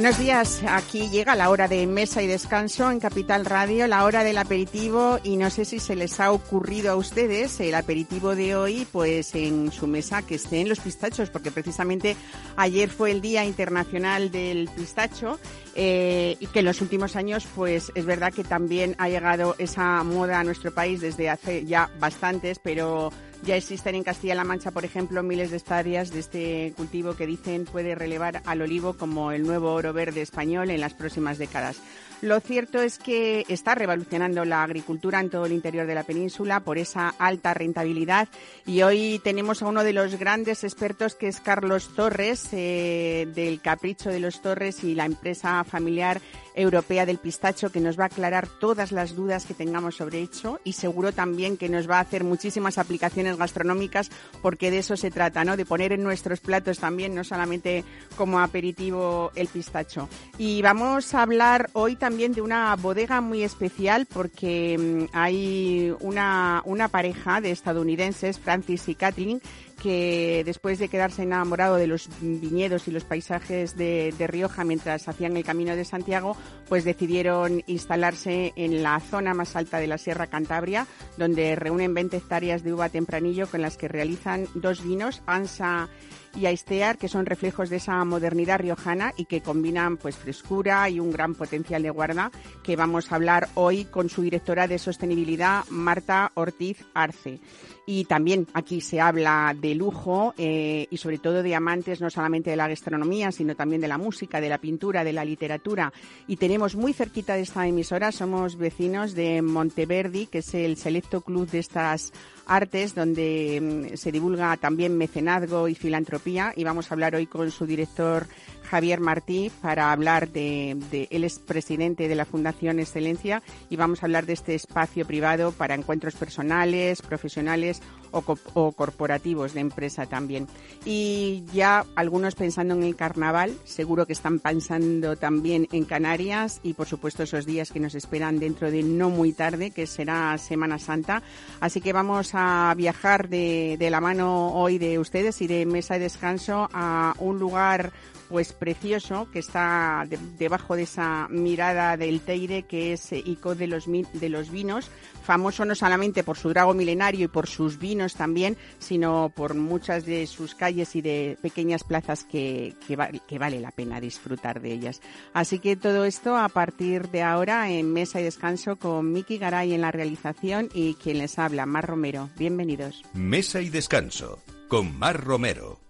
Buenos días, aquí llega la hora de mesa y descanso en Capital Radio, la hora del aperitivo y no sé si se les ha ocurrido a ustedes el aperitivo de hoy, pues en su mesa que estén los pistachos, porque precisamente ayer fue el Día Internacional del Pistacho eh, y que en los últimos años pues es verdad que también ha llegado esa moda a nuestro país desde hace ya bastantes, pero ya existen en Castilla-La Mancha, por ejemplo, miles de estadias de este cultivo que dicen puede relevar al olivo como el nuevo oro verde español en las próximas décadas. Lo cierto es que está revolucionando la agricultura en todo el interior de la península por esa alta rentabilidad y hoy tenemos a uno de los grandes expertos que es Carlos Torres eh, del Capricho de los Torres y la empresa familiar europea del pistacho que nos va a aclarar todas las dudas que tengamos sobre hecho y seguro también que nos va a hacer muchísimas aplicaciones gastronómicas porque de eso se trata, ¿no? De poner en nuestros platos también, no solamente como aperitivo el pistacho. Y vamos a hablar hoy también de una bodega muy especial porque mm, hay una, una pareja de estadounidenses, Francis y Kathleen, que después de quedarse enamorado de los viñedos y los paisajes de, Rioja mientras hacían el camino de Santiago, pues decidieron instalarse en la zona más alta de la Sierra Cantabria, donde reúnen 20 hectáreas de uva tempranillo con las que realizan dos vinos, Ansa y Aistear, que son reflejos de esa modernidad riojana y que combinan pues frescura y un gran potencial de guarda, que vamos a hablar hoy con su directora de sostenibilidad, Marta Ortiz Arce. Y también aquí se habla de lujo eh, y sobre todo de amantes no solamente de la gastronomía, sino también de la música, de la pintura, de la literatura. Y tenemos muy cerquita de esta emisora, somos vecinos de Monteverdi, que es el selecto club de estas artes, donde mm, se divulga también mecenazgo y filantropía. Y vamos a hablar hoy con su director Javier Martí para hablar de, él es presidente de la Fundación Excelencia y vamos a hablar de este espacio privado para encuentros personales, profesionales o, o, corporativos de empresa también. Y ya algunos pensando en el carnaval, seguro que están pensando también en Canarias y por supuesto esos días que nos esperan dentro de no muy tarde, que será Semana Santa. Así que vamos a viajar de, de la mano hoy de ustedes y de Mesa de Descanso a un lugar pues precioso que está debajo de esa mirada del Teire que es eh, Ico de los, de los vinos, famoso no solamente por su drago milenario y por sus vinos también, sino por muchas de sus calles y de pequeñas plazas que, que, vale la pena disfrutar de ellas. Así que todo esto a partir de ahora en Mesa y Descanso con Miki Garay en la realización y quien les habla, Mar Romero. Bienvenidos. Mesa y Descanso con Mar Romero.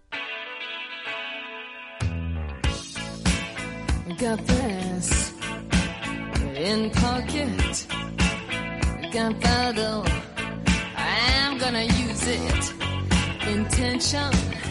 Got this in pocket. Gunpowder, I'm gonna use it. Intention.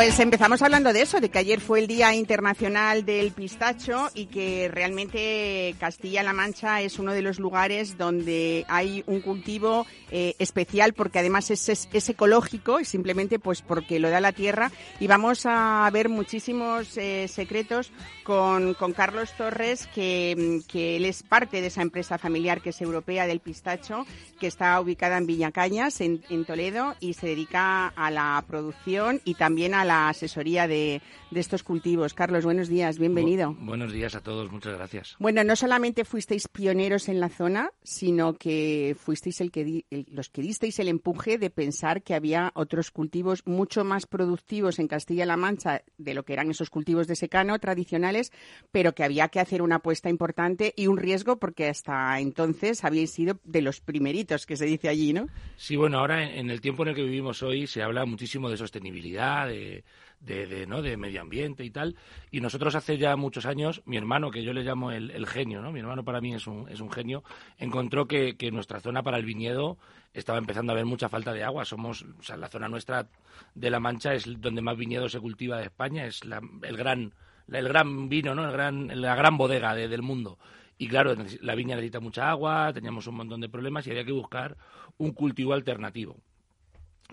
Pues empezamos hablando de eso, de que ayer fue el Día Internacional del Pistacho y que realmente Castilla-La Mancha es uno de los lugares donde hay un cultivo eh, especial porque además es, es, ecológico y simplemente pues porque lo da la tierra. Y vamos a ver muchísimos eh, secretos con, con, Carlos Torres que, que, él es parte de esa empresa familiar que es europea del pistacho que está ubicada en Villacañas en, en Toledo y se dedica a la producción y también a la asesoría de, de estos cultivos. Carlos, buenos días, bienvenido. buenos días a todos, muchas gracias. Bueno, no solamente fuisteis pioneros en la zona, sino que fuisteis el que los que disteis el empuje de pensar que había otros cultivos mucho más productivos en Castilla-La Mancha de lo que eran esos cultivos de secano tradicionales, pero que había que hacer una apuesta importante y un riesgo porque hasta entonces habíais sido de los primeritos que se dice allí, ¿no? Sí, bueno, ahora en el tiempo en el que vivimos hoy se habla muchísimo de sostenibilidad, de de, ¿no? de medio ambiente y tal. Y nosotros hace ya muchos años, mi hermano, que yo le llamo el, genio, ¿no? mi hermano para mí es un, es un genio, encontró que, que nuestra zona para el viñedo estaba empezando a haber mucha falta de agua. Somos, o sea, la zona nuestra de La Mancha es donde más viñedo se cultiva de España, es la, el gran el gran vino, ¿no? El gran, la gran bodega del mundo. Y claro, la viña necesita mucha agua, teníamos un montón de problemas y había que buscar un cultivo alternativo.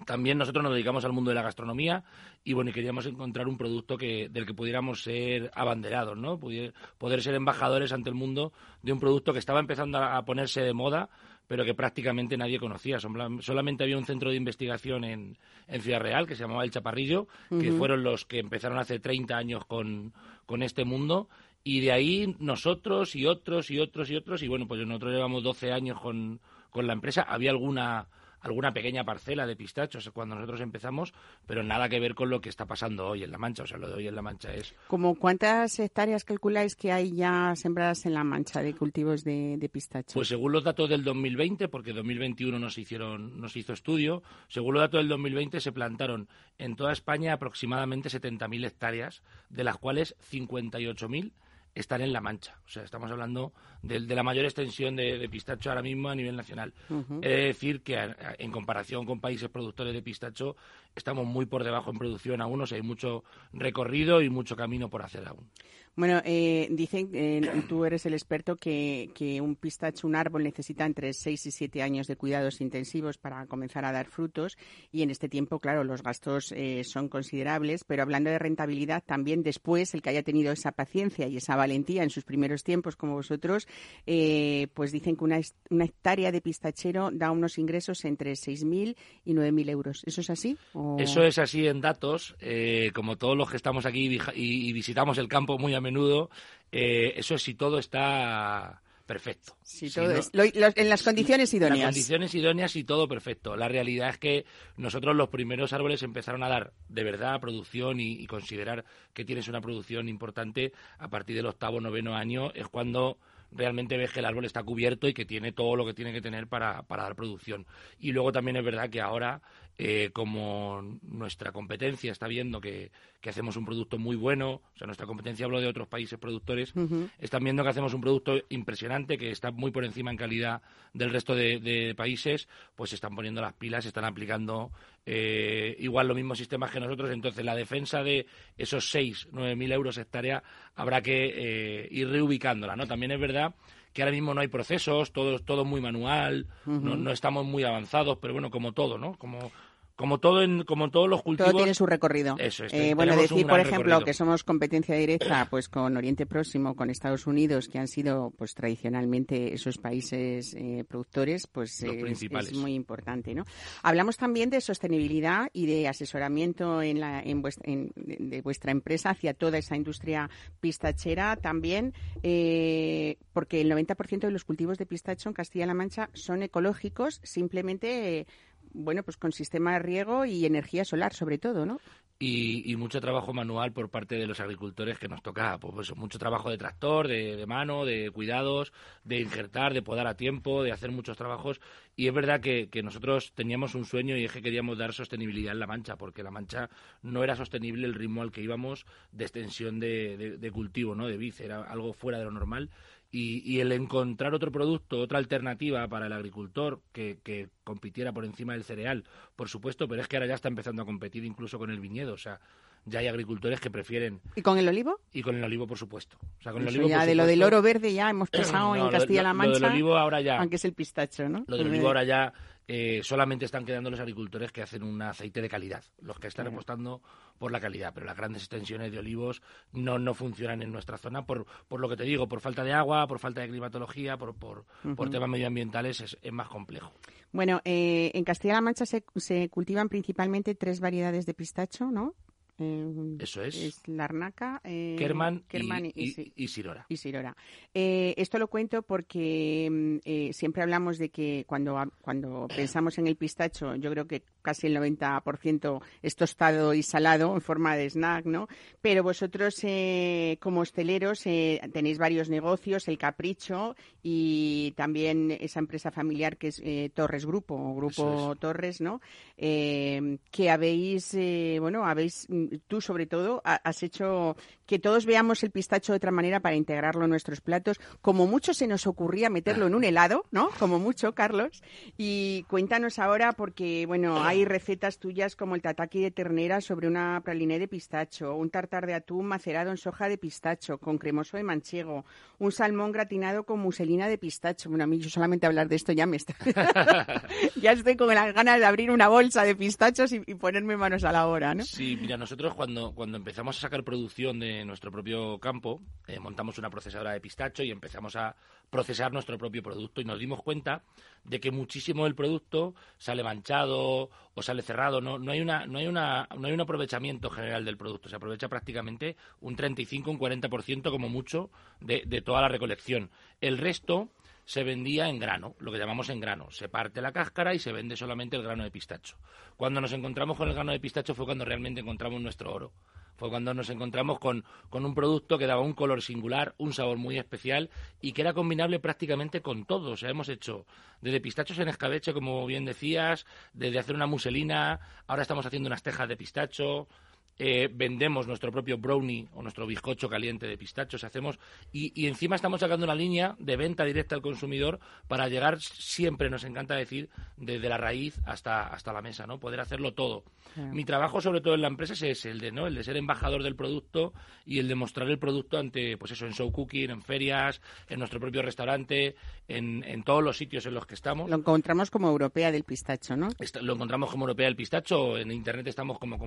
También nosotros nos dedicamos al mundo de la gastronomía y bueno, queríamos encontrar un producto que, del que pudiéramos ser abanderados, ¿no? Poder, ser embajadores ante el mundo de un producto que estaba empezando a, ponerse de moda, pero que prácticamente nadie conocía. Solamente había un centro de investigación en, en Ciudad Real que se llamaba El Chaparrillo, que fueron los que empezaron hace 30 años con, con este mundo y de ahí nosotros y otros y otros y otros, y bueno, pues nosotros llevamos 12 años con, con la empresa. Había alguna alguna pequeña parcela de pistachos cuando nosotros empezamos, pero nada que ver con lo que está pasando hoy en La Mancha. O sea, lo de hoy en La Mancha es... ¿Como cuántas hectáreas calculáis que hay ya sembradas en La Mancha de cultivos de, de pistacho? Pues según los datos del 2020, porque 2021 nos hicieron, nos hizo estudio, según los datos del 2020 se plantaron en toda España aproximadamente 70.000 hectáreas, de las cuales 58.000 están en La Mancha. O sea, estamos hablando de, la mayor extensión de, pistacho ahora mismo a nivel nacional. He de decir que en comparación con países productores de pistacho, estamos muy por debajo en producción aún, o sea, hay mucho recorrido y mucho camino por hacer aún. Bueno, eh, dicen, eh, tú eres el experto, que, que, un pistacho, un árbol, necesita entre 6 y 7 años de cuidados intensivos para comenzar a dar frutos y en este tiempo, claro, los gastos eh, son considerables, pero hablando de rentabilidad, también después el que haya tenido esa paciencia y esa valentía en sus primeros tiempos como vosotros, eh, pues dicen que una, una, hectárea de pistachero da unos ingresos entre 6.000 y 9.000 euros. ¿Eso es así? Eso es así en datos, como todos los que estamos aquí y, y visitamos el campo muy a menudo, eh, eso es si todo está perfecto. en las condiciones idóneas. Las condiciones idóneas y todo perfecto. La realidad es que nosotros los primeros árboles empezaron a dar de verdad producción y, considerar que tienes una producción importante a partir del octavo, noveno año es cuando realmente ves que el árbol está cubierto y que tiene todo lo que tiene que tener para, para dar producción. Y luego también es verdad que ahora eh, como nuestra competencia está viendo que, hacemos un producto muy bueno, o sea, nuestra competencia hablo de otros países productores, están viendo que hacemos un producto impresionante, que está muy por encima en calidad del resto de, países, pues se están poniendo las pilas, se están aplicando eh, igual los mismos sistemas que nosotros. Entonces, la defensa de esos 6, 9 mil euros hectárea habrá que eh, ir reubicándola, ¿no? También es verdad que ahora mismo no hay procesos, todo, todo muy manual, no, no, estamos muy avanzados, pero bueno, como todo, ¿no? Como como todo en, como todos los cultivos. Todo tiene su recorrido. Eso es. Eh, bueno, decir, por ejemplo, que somos competencia directa pues con Oriente Próximo, con Estados Unidos, que han sido pues tradicionalmente esos países eh, productores, pues es, muy importante, ¿no? Hablamos también de sostenibilidad y de asesoramiento en la, en, de vuestra empresa hacia toda esa industria pistachera también, eh, porque el 90% de los cultivos de pistacho en Castilla-La Mancha son ecológicos, simplemente bueno, pues con sistema de riego y energía solar sobre todo, ¿no? Y, mucho trabajo manual por parte de los agricultores que nos toca, pues, pues mucho trabajo de tractor, de, mano, de cuidados, de injertar, de podar a tiempo, de hacer muchos trabajos. Y es verdad que, nosotros teníamos un sueño y es que queríamos dar sostenibilidad en La Mancha, porque La Mancha no era sostenible el ritmo al que íbamos de extensión de, cultivo, ¿no? De vid, era algo fuera de lo normal Y, y el encontrar otro producto, otra alternativa para el agricultor que, que compitiera por encima del cereal, por supuesto, pero es que ahora ya está empezando a competir incluso con el viñedo. O sea, ya hay agricultores que prefieren. ¿Y con el olivo? Y con el olivo, por supuesto. O sea, con el olivo, ya por de lo del oro verde ya hemos pasado No, en Castilla-La lo- Lo Mancha, del olivo ahora ya. aunque es el pistacho, ¿no? Lo del olivo ahora ya eh, solamente están quedando los agricultores que hacen un aceite de calidad, los que están apostando por la calidad, pero las grandes extensiones de olivos no, no funcionan en nuestra zona por, por lo que te digo, por falta de agua, por falta de climatología, por, por, temas medioambientales es, es más complejo. Bueno, eh, en Castilla-La Mancha se, se cultivan principalmente tres variedades de pistacho, ¿no? Eh, Eso es. Es la arnaca, eh, Kerman, Kerman y, y- y- sí. y Sirora. y Sirora. Eh, esto lo cuento porque mm, eh, siempre hablamos de que cuando, cuando pensamos en el pistacho, yo creo que casi el 90% es tostado y salado en forma de snack, ¿no? Pero vosotros, eh, como hosteleros, eh, tenéis varios negocios, el Capricho y también esa empresa familiar que es eh, Torres Grupo, o Grupo es. Torres, ¿no? Eh, que habéis, eh, bueno, habéis, mm, tú sobre todo, ha- has hecho que todos veamos el pistacho de otra manera para integrarlo en nuestros platos. Como mucho se nos ocurría meterlo en un helado, ¿no? Como mucho, Carlos. Y cuéntanos ahora, porque, bueno, hay recetas tuyas como el tataki de ternera sobre una praliné de pistacho, un tartar de atún macerado en soja de pistacho con cremoso de manchego, un salmón gratinado con muselina de pistacho. Bueno, a mí yo solamente hablar de esto ya me está... ya estoy con las ganas de abrir una bolsa de pistachos y, y ponerme manos a la obra, ¿no? Sí, mira, nosotros cuando, cuando empezamos a sacar producción de nuestro propio campo, eh, montamos una procesadora de pistacho y empezamos a procesar nuestro propio producto y nos dimos cuenta de que muchísimo del producto sale manchado o sale cerrado, no, no hay una no hay una no hay un aprovechamiento general del producto, se aprovecha prácticamente un 35 un 40% como mucho de, de toda la recolección. El resto se vendía en grano, lo que llamamos en grano. Se parte la cáscara y se vende solamente el grano de pistacho. Cuando nos encontramos con el grano de pistacho fue cuando realmente encontramos nuestro oro. Fue cuando nos encontramos con, con un producto que daba un color singular, un sabor muy especial y que era combinable prácticamente con todo. O sea, hemos hecho desde pistachos en escabeche, como bien decías, desde hacer una muselina, ahora estamos haciendo unas tejas de pistacho, eh, vendemos nuestro propio brownie o nuestro bizcocho caliente de pistachos, hacemos y, y encima estamos sacando una línea de venta directa al consumidor para llegar siempre, nos encanta decir, desde la raíz hasta, hasta la mesa, ¿no? Poder hacerlo todo. Mi trabajo, sobre todo en la empresa, es ese, el de, ¿no? El de ser embajador del producto y el de mostrar el producto ante, pues eso, en show cooking, en ferias, en nuestro propio restaurante, en, en todos los sitios en los que estamos. Lo encontramos como europea del pistacho, ¿no? Está- lo encontramos como Europea del Pistacho, en internet estamos como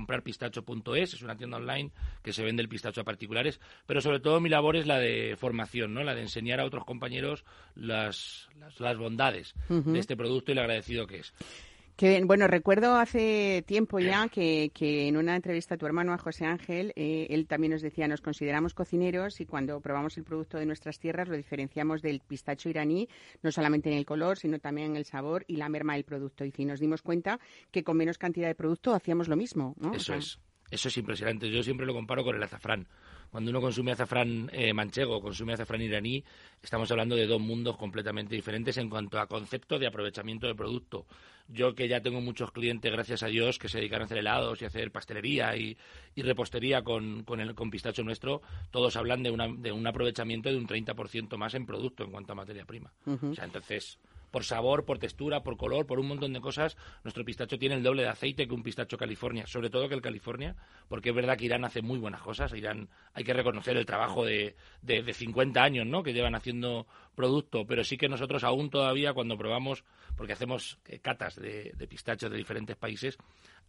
comprarpistacho.es, es una tienda online que se vende el pistacho a particulares, pero sobre todo mi labor es la de formación, ¿no? la de enseñar a otros compañeros las, las, las bondades de este producto y lo agradecido que es. Que, bueno, recuerdo hace tiempo ya que, que en una entrevista a tu hermano, a José Ángel, eh, él también nos decía, nos consideramos cocineros y cuando probamos el producto de nuestras tierras lo diferenciamos del pistacho iraní, no solamente en el color, sino también en el sabor y la merma del producto. Y si nos dimos cuenta que con menos cantidad de producto hacíamos lo mismo, ¿no? O Eso sea, es. Eso es impresionante. Yo siempre lo comparo con el azafrán. Cuando uno consume azafrán eh, manchego o consume azafrán iraní, estamos hablando de dos mundos completamente diferentes en cuanto a concepto de aprovechamiento del producto. Yo que ya tengo muchos clientes, gracias a Dios, que se dedican a hacer helados y a hacer pastelería y, y repostería con, con, el, con pistacho nuestro, todos hablan de, una, de un aprovechamiento de un 30% más en producto en cuanto a materia prima. O sea, entonces, por sabor, por textura, por color, por un montón de cosas, nuestro pistacho tiene el doble de aceite que un pistacho California, sobre todo que el California, porque es verdad que Irán hace muy buenas cosas. Irán, hay que reconocer el trabajo de, de, de 50 años, ¿no? Que llevan haciendo producto, pero sí que nosotros aún todavía cuando probamos, porque hacemos eh, catas de, de pistachos de diferentes países,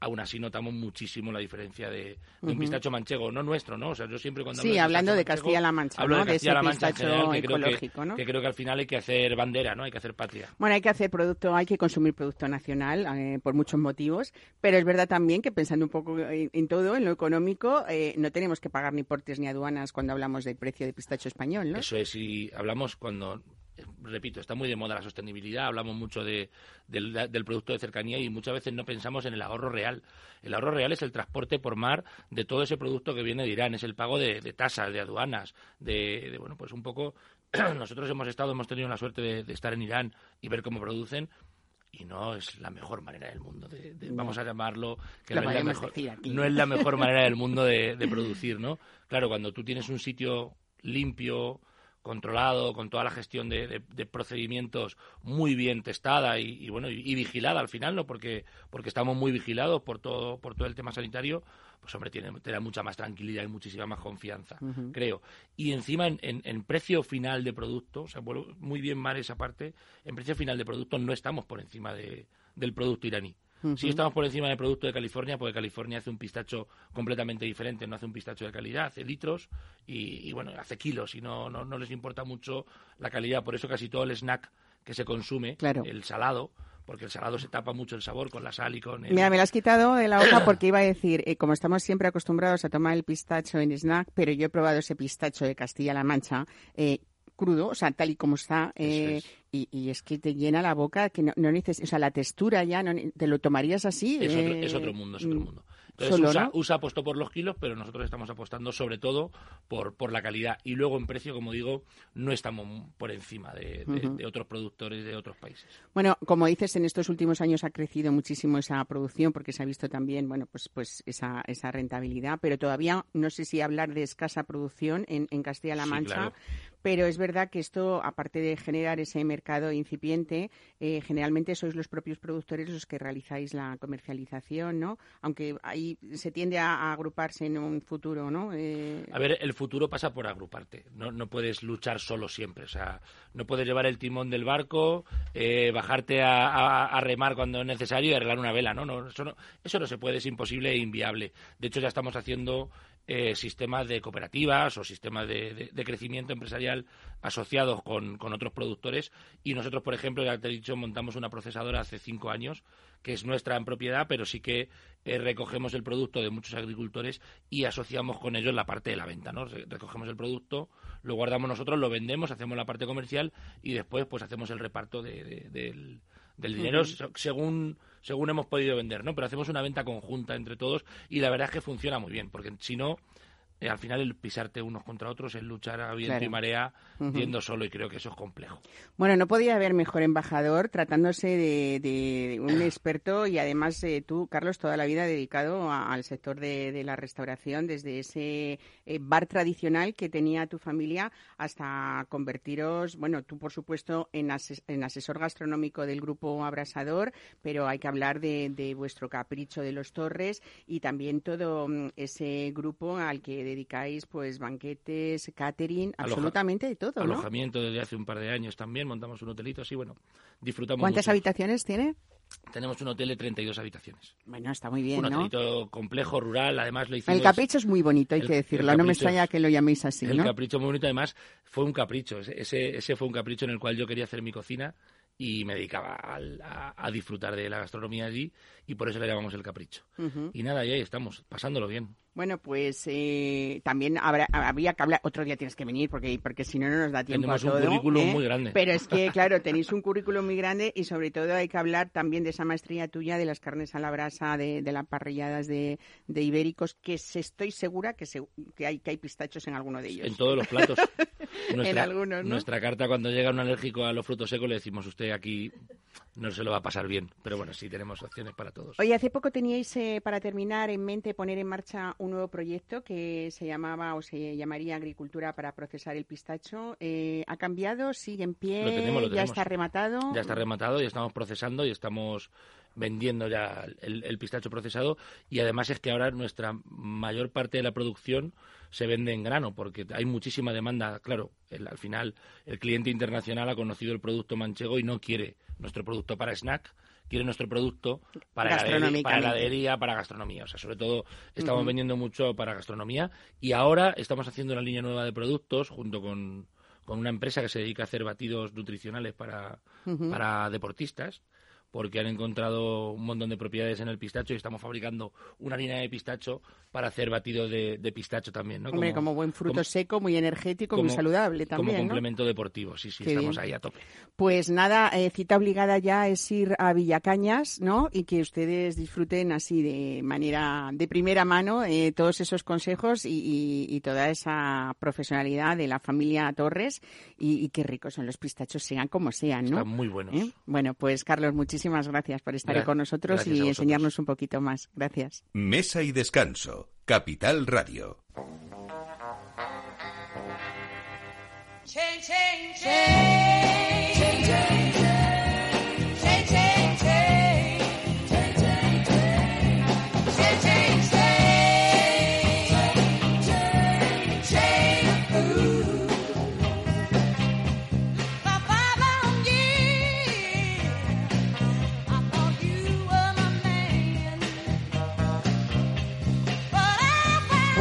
aún así notamos muchísimo la diferencia de, de un pistacho manchego, no nuestro, ¿no? O sea, yo siempre cuando Sí, hablo de hablando de Castilla-La Mancha, hablo ¿no? de ese Castilla-La Mancha en pistacho general, que ecológico, ¿no? que creo que al final hay que hacer bandera, ¿no? Hay que hacer patria. Bueno, hay que hacer producto, hay que consumir producto nacional eh, por muchos motivos, pero es verdad también que pensando un poco en, en todo, en lo económico, eh, no tenemos que pagar ni portes ni aduanas cuando hablamos del precio de pistacho español, ¿no? Eso es, y hablamos cuando, repito, está muy de moda la sostenibilidad, hablamos mucho de, del, del producto de cercanía y muchas veces no pensamos en el ahorro real. El ahorro real es el transporte por mar de todo ese producto que viene de Irán, es el pago de, de tasas, de aduanas, de, de, bueno, pues un poco, nosotros hemos estado, hemos tenido la suerte de, de estar en Irán y ver cómo producen y no es la mejor manera del mundo de, de- No. vamos a llamarlo que es, mejor, no es la mejor manera del mundo de, de producir no claro cuando tú tienes un sitio limpio controlado, con toda la gestión de, de, procedimientos muy bien testada y, bueno y, vigilada al final, ¿no? Porque porque estamos muy vigilados por todo por todo el tema sanitario, pues hombre tiene te da mucha más tranquilidad y muchísima más confianza, creo. Y encima en, en, precio final de producto, o sea, muy bien mal esa parte, en precio final de producto no estamos por encima de, del producto iraní. Si estamos por encima del producto de California, porque California hace un pistacho completamente diferente, no hace un pistacho de calidad, hace litros y, bueno, hace kilos y no, no, les importa mucho la calidad. Por eso casi todo el snack que se consume, el salado, porque el salado se tapa mucho el sabor con la sal y con el... Mira, me lo has quitado de la hoja porque iba a decir, eh, como estamos siempre acostumbrados a tomar el pistacho en snack, pero yo he probado ese pistacho de Castilla-La Mancha, eh, crudo, o sea, tal y como está, eh, y, es que te llena la boca, que no, no o sea, la textura ya, no, te lo tomarías así. Es, otro, es otro mundo, es otro mm, mundo. Entonces USA, USA, apostó por los kilos, pero nosotros estamos apostando sobre todo por, por la calidad. Y luego en precio, como digo, no estamos por encima de, otros productores de otros países. Bueno, como dices, en estos últimos años ha crecido muchísimo esa producción porque se ha visto también, bueno, pues, pues esa, esa rentabilidad, pero todavía no sé si hablar de escasa producción en, en Castilla-La Mancha, pero es verdad que esto, aparte de generar ese mercado incipiente, eh, generalmente sois los propios productores los que realizáis la comercialización, ¿no? Aunque ahí se tiende a, agruparse en un futuro, ¿no? Eh, a ver, el futuro pasa por agruparte. No, no puedes luchar solo siempre. O sea, no puedes llevar el timón del barco, eh, bajarte a, remar cuando es necesario y arreglar una vela, ¿no? no, eso ¿no? Eso no se puede, es imposible e inviable. De hecho, ya estamos haciendo eh, sistemas de cooperativas o sistemas de, crecimiento empresarial asociados con, otros productores. Y nosotros, por ejemplo, ya te he dicho, montamos una procesadora hace cinco años, que es nuestra en propiedad, pero sí que eh, recogemos el producto de muchos agricultores y asociamos con ellos la parte de la venta. ¿no? Recogemos el producto, lo guardamos nosotros, lo vendemos, hacemos la parte comercial y después pues hacemos el reparto del, del dinero según según hemos podido vender, ¿no? Pero hacemos una venta conjunta entre todos y la verdad es que funciona muy bien, porque si no, eh, al final el pisarte unos contra otros, el luchar a viento y marea, yendo solo, y creo que eso es complejo. Bueno, no podía haber mejor embajador tratándose de, un experto y además eh, tú, Carlos, toda la vida dedicado al sector de, la restauración, desde ese eh, bar tradicional que tenía tu familia hasta convertiros, bueno, tú por supuesto en, en asesor gastronómico del grupo Abrasador, pero hay que hablar de, de vuestro capricho de los Torres y también todo mm, ese grupo al que dedicáis pues banquetes, catering, absolutamente de todo, Alojamiento desde hace un par de años también, montamos un hotelito así, bueno, disfrutamos ¿Cuántas habitaciones tiene? Tenemos un hotel de 32 habitaciones. Bueno, está muy bien, Un hotelito complejo, rural, además lo hicimos... El capricho es muy bonito, hay que decirlo, no me extraña que lo llaméis así, El capricho muy bonito, además fue un capricho, ese, ese fue un capricho en el cual yo quería hacer mi cocina y me dedicaba a, disfrutar de la gastronomía allí y por eso le llamamos el capricho. Y nada, y ahí estamos, pasándolo bien. Bueno, pues eh, también habrá, habría que hablar, otro día tienes que venir porque, porque si no, no nos da tiempo a todo. un currículum ¿eh? muy grande. Pero es que, claro, tenéis un currículum muy grande y sobre todo hay que hablar también de esa maestría tuya de las carnes a la brasa, de, de las parrilladas de, de, ibéricos, que estoy segura que, se, que, hay, que hay pistachos en alguno de ellos. En todos los platos. Nuestra, en algunos, Nuestra carta, cuando llega un alérgico a los frutos secos, le decimos, usted aquí no se lo va a pasar bien. Pero bueno, sí tenemos opciones para todos. Oye, hace poco teníais, eh, para terminar, en mente poner en marcha un nuevo proyecto que se llamaba o se llamaría Agricultura para procesar el pistacho. Eh, ¿Ha cambiado? ¿Sigue en pie? ¿Ya está rematado? Ya está rematado y estamos procesando y estamos vendiendo ya el, pistacho procesado y además es que ahora nuestra mayor parte de la producción se vende en grano porque hay muchísima demanda. Claro, al final el cliente internacional ha conocido el producto manchego y no quiere nuestro producto para snack, quiere nuestro producto para heladería, para heladería, para gastronomía. O sea, sobre todo estamos vendiendo mucho para gastronomía y ahora estamos haciendo una línea nueva de productos junto con, con una empresa que se dedica a hacer batidos nutricionales para, para deportistas porque han encontrado un montón de propiedades en el pistacho y estamos fabricando una línea de pistacho para hacer batido de, pistacho también, ¿no? Hombre, como, buen fruto seco, muy energético, muy saludable también, Como complemento deportivo, sí, sí, estamos ahí a tope. Pues nada, eh, cita obligada ya es ir a Villacañas, ¿no? Y que ustedes disfruten así de manera, de primera mano, eh, todos esos consejos y, toda esa profesionalidad de la familia Torres y, qué ricos son los pistachos, sean como sean, ¿no? Están muy buenos. ¿Eh? Bueno, pues Carlos, muchísimas muchísimas gracias por estar con nosotros y enseñarnos un poquito más. Gracias. Mesa y descanso. Capital Radio.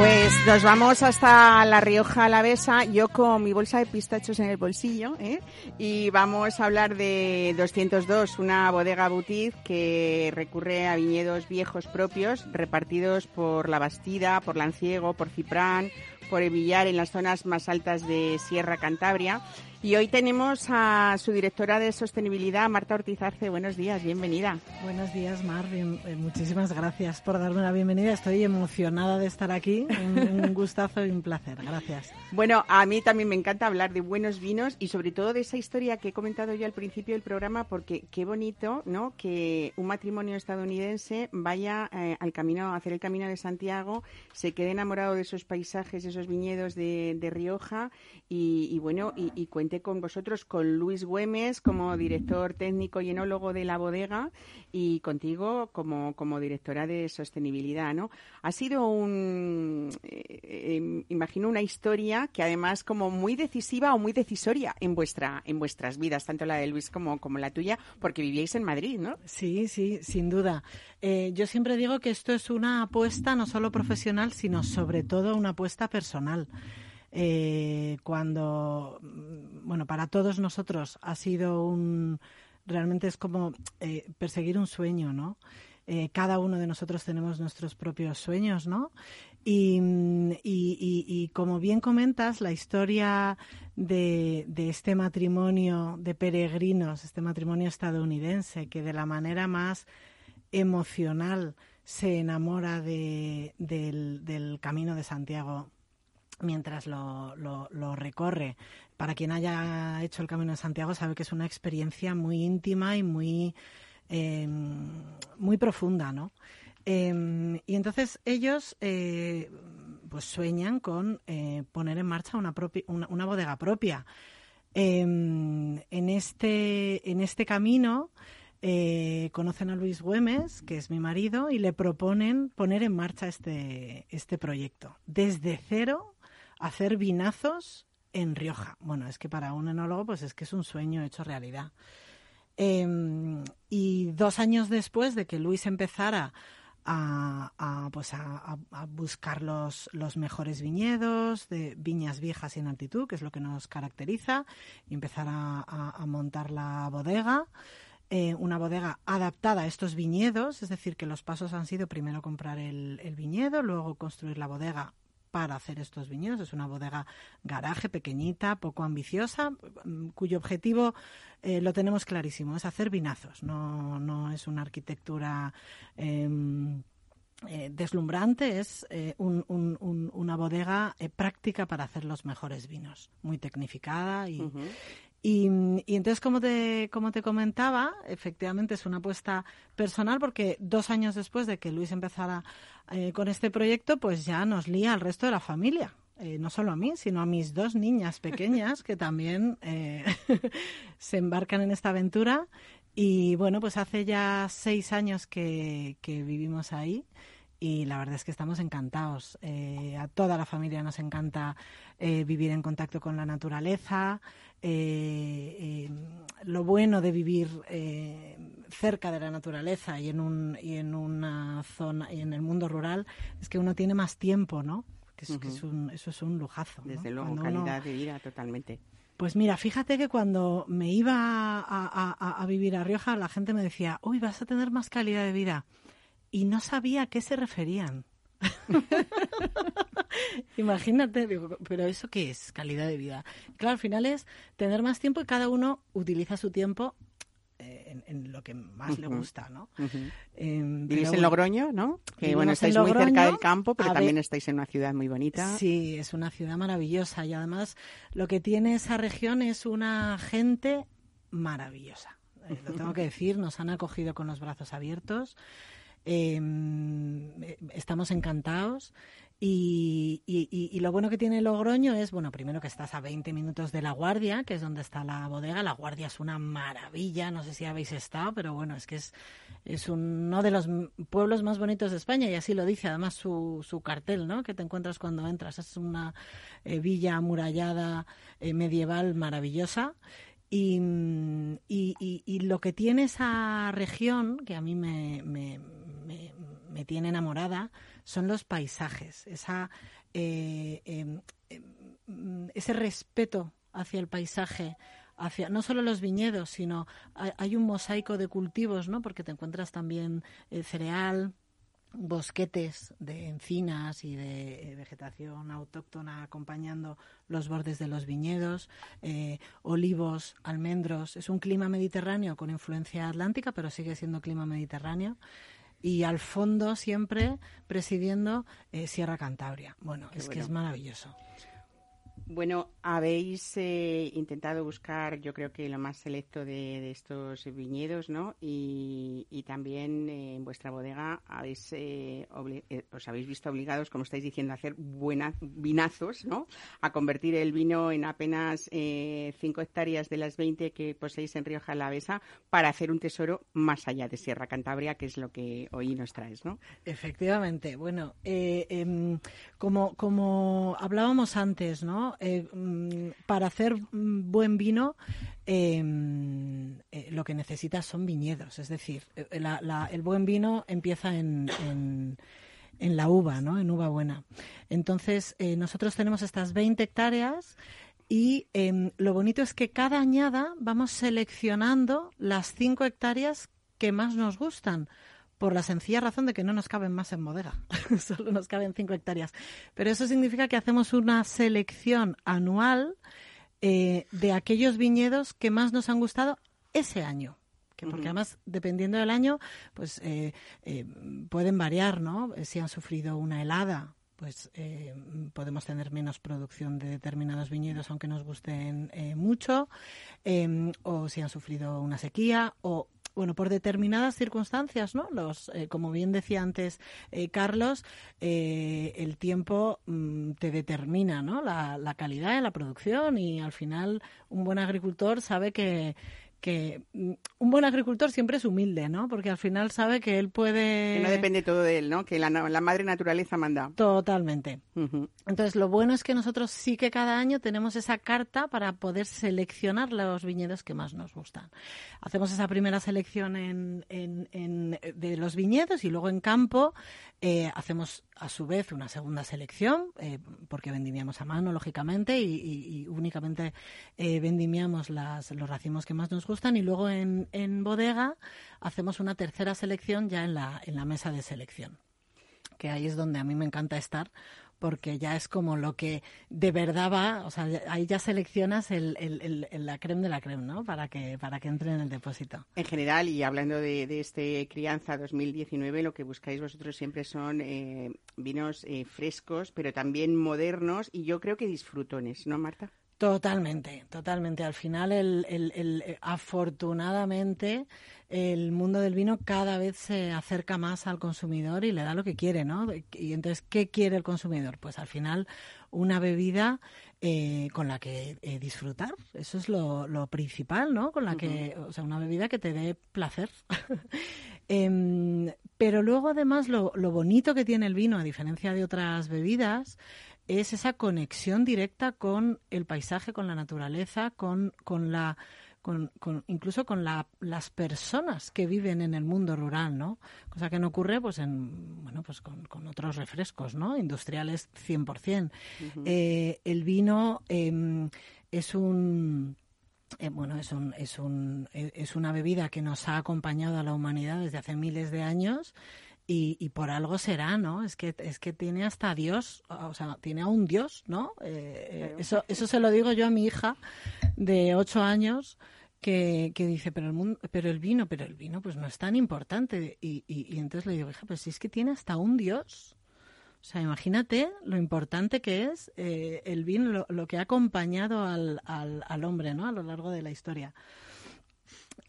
Pues nos vamos hasta La Rioja Alavesa, yo con mi bolsa de pistachos en el bolsillo, ¿eh? y vamos a hablar de 202, una bodega boutique que recurre a viñedos viejos propios, repartidos por La Bastida, por Lanciego, por Ciprán, por el Villar, en las zonas más altas de Sierra Cantabria. Y hoy tenemos a su directora de sostenibilidad, Marta Ortiz Arce. Buenos días, bienvenida. Buenos días, Mar. Eh, muchísimas gracias por darme la bienvenida. Estoy emocionada de estar aquí. Un, un gustazo y un placer. Gracias. Bueno, a mí también me encanta hablar de buenos vinos y sobre todo de esa historia que he comentado yo al principio del programa, porque qué bonito, ¿no? Que un matrimonio estadounidense vaya eh, al camino, a hacer el camino de Santiago, se quede enamorado de esos paisajes, esos viñedos de, de Rioja y, y bueno, y, y cuente con vosotros, con Luis Güemes como director técnico y enólogo de la bodega y contigo como, como directora de sostenibilidad, ¿no? Ha sido un, eh, eh, imagino una historia que además como muy decisiva o muy decisoria en vuestra, en vuestras vidas, tanto la de Luis como, como la tuya, porque vivíais en Madrid, ¿no? Sí, sí, sin duda. Eh, yo siempre digo que esto es una apuesta no solo profesional, sino sobre todo una apuesta personal. Eh, cuando, mm, bueno, para todos nosotros ha sido un, realmente es como eh, perseguir un sueño, ¿no? Eh, cada uno de nosotros tenemos nuestros propios sueños, ¿no? Y, mm, y- y- y como bien comentas, la historia de, de este matrimonio de peregrinos, este matrimonio estadounidense, que de la manera más emocional se enamora de- del, del camino de Santiago mientras lo, lo- recorre. Para quien haya hecho el Camino de Santiago sabe que es una experiencia muy íntima y muy, eh, muy profunda, ¿no? Eh, y entonces ellos eh, pues sueñan con eh, poner en marcha una, una, una bodega propia. Eh, en, este, en este camino conocen a Luis Güemes, que es mi marido, y le proponen poner en marcha este, este proyecto. Desde cero, hacer vinazos en Rioja. Bueno, es que para un enólogo pues es que es un sueño hecho realidad. Eh, y dos años después de que Luis empezara a, pues a, buscar los, mejores viñedos de viñas viejas y en altitud, que es lo que nos caracteriza, y empezar a, montar la bodega. eh, una bodega adaptada a estos viñedos, es decir, que los pasos han sido primero comprar el viñedo, luego construir la bodega para hacer estos viñedos. Es una bodega garaje pequeñita, poco ambiciosa, mm, cuyo objetivo eh, lo tenemos clarísimo, es hacer vinazos. No, no es una arquitectura em, eh, deslumbrante, es eh, un- un- un- una bodega práctica para hacer los mejores vinos, muy tecnificada y. y, y entonces, como te, como te comentaba, efectivamente es una apuesta personal porque dos años después de que Luis empezara eh, con este proyecto, pues ya nos lía al resto de la familia. Eh, no solo a mí, sino a mis dos niñas pequeñas que también eh, se embarcan en esta aventura. Y bueno, pues hace ya seis años que, que vivimos ahí y la verdad es que estamos encantados. Eh, a toda la familia nos encanta eh, vivir en contacto con la naturaleza. eh, eh, lo bueno de vivir eh, cerca de la naturaleza y en, un, y en una zona y en el mundo rural es que uno tiene más tiempo, ¿no? Que es, que es un, eso es un lujazo. ¿no? Desde luego, Cuando uno- calidad de vida totalmente. pues mira, fíjate que cuando me iba a- a vivir a Rioja, la gente me decía, uy, vas a tener más calidad de vida. Y no sabía a qué se referían. Imagínate, digo, pero ¿eso qué es calidad de vida? Claro, al final es tener más tiempo y cada uno utiliza su tiempo eh, en, en lo que más le gusta, ¿no? Em, Vivís pero en Logroño, ¿no? Que bueno, en estáis muy cerca del campo, pero a también ver- estáis en una ciudad muy bonita. Sí, es una ciudad maravillosa y además lo que tiene esa región es una gente maravillosa. Eh, lo tengo que decir, nos han acogido con los brazos abiertos. Eh, estamos encantados Y, y- lo bueno que tiene Logroño es, bueno, primero que estás a 20 minutos de La Guardia, que es donde está la bodega. La Guardia es una maravilla, no sé si habéis estado, pero bueno, es que es, es uno de los pueblos más bonitos de España y así lo dice además su, su cartel, ¿no? Que te encuentras cuando entras. Es una eh, villa amurallada eh, medieval maravillosa. Y, mm, y- y- y lo que tiene esa región, que a mí me, me- me- tiene enamorada, son los paisajes, esa, eh, em, em, ese respeto hacia el paisaje, hacia no solo los viñedos, sino hay, hay un mosaico de cultivos, ¿no? Porque te encuentras también eh, cereal, bosquetes de encinas y de eh, vegetación autóctona acompañando los bordes de los viñedos, eh, olivos, almendros. Es un clima mediterráneo con influencia atlántica, pero sigue siendo clima mediterráneo. Y al fondo siempre presidiendo eh, Sierra Cantabria. Bueno, Qué es que es maravilloso. Bueno, habéis eh, intentado buscar, yo creo que lo más selecto de, estos viñedos, ¿no? Y, también eh, en vuestra bodega habéis, eh, eh, os habéis visto obligados, como estáis diciendo, a hacer buenas vinazos, ¿no? A convertir el vino en apenas 5 hectáreas de las 20 que poseéis en Rioja Alavesa para hacer un tesoro más allá de Sierra Cantabria, que es lo que hoy nos traes, ¿no? Efectivamente. Bueno, eh, em, como, como hablábamos antes, ¿no? Eh, mm, para hacer mm, buen vino, em, eh, lo que necesitas son viñedos. Es decir, eh, la- la- el buen vino empieza en, en- la uva, ¿no? En uva buena. Entonces, eh, nosotros tenemos estas 20 hectáreas y em, lo bonito es que cada añada vamos seleccionando las 5 hectáreas que más nos gustan por la sencilla razón de que no nos caben más en bodega, solo nos caben 5 hectáreas. Pero eso significa que hacemos una selección anual eh, de aquellos viñedos que más nos han gustado ese año. Que porque además, dependiendo del año, pues eh, eh, pueden variar, ¿no? Si han sufrido una helada, pues eh, podemos tener menos producción de determinados viñedos, aunque nos gusten mucho, o si han sufrido una sequía, o bueno, por determinadas circunstancias, ¿no? Los, eh, como bien decía antes eh, Carlos, eh, el tiempo mm, te determina, ¿no? La, la calidad de la producción y al final un buen agricultor sabe que que mm, un buen agricultor siempre es humilde, ¿no? Porque al final sabe que él puede Que no depende todo de él, ¿no? Que la, la madre naturaleza manda. totalmente. Entonces, lo bueno es que nosotros sí que cada año tenemos esa carta para poder seleccionar los viñedos que más nos gustan. Hacemos esa primera selección en, en- en- de los viñedos y luego en campo eh, hacemos a su vez una segunda selección, eh, porque vendimiamos a mano, lógicamente, y, y- y únicamente eh, vendimiamos las, los racimos que más nos gustan y luego en, en bodega hacemos una tercera selección ya en la, en la mesa de selección que ahí es donde a mí me encanta estar, porque ya es como lo que de verdad va, o sea, ahí ya seleccionas el, el- el- el- la creme de la creme, ¿no? Para que, para que entre en el depósito. En general, y hablando de, de este Crianza 2019, lo que buscáis vosotros siempre son eh, vinos eh, frescos, pero también modernos y yo creo que disfrutones, ¿no, Marta? Totalmente, totalmente. Al final, el, el- el- eh, afortunadamente, el mundo del vino cada vez se acerca más al consumidor y le da lo que quiere, ¿no? Y entonces, ¿qué quiere el consumidor? Pues al final, una bebida eh, con la que eh, disfrutar. Eso es lo, lo principal, ¿no? Con la que, o sea, una bebida que te dé placer. Em, pero luego, además, lo, lo bonito que tiene el vino, a diferencia de otras bebidas, es esa conexión directa con el paisaje, con la naturaleza, con, con la con, con- incluso con la- las personas que viven en el mundo rural, ¿no? Cosa que no ocurre, pues, en, bueno, pues con, con otros refrescos, ¿no? Industriales 100%. Eh, el vino em, es un... eh, bueno, es, un, es, un, eh, es una bebida que nos ha acompañado a la humanidad desde hace miles de años y, y por algo será, ¿no? Es que, es que tiene hasta Dios, o sea, tiene a un Dios, ¿no? Eh, eso, eso se lo digo yo a mi hija de ocho años que, que dice, pero el, mundo, pero el vino, pero el vino pues no es tan importante. Y, y, y entonces le digo, hija, pues si es que tiene hasta un Dios. O sea, imagínate lo importante que es eh, el vino, lo, lo que ha acompañado al, al, al hombre, ¿no? A lo largo de la historia.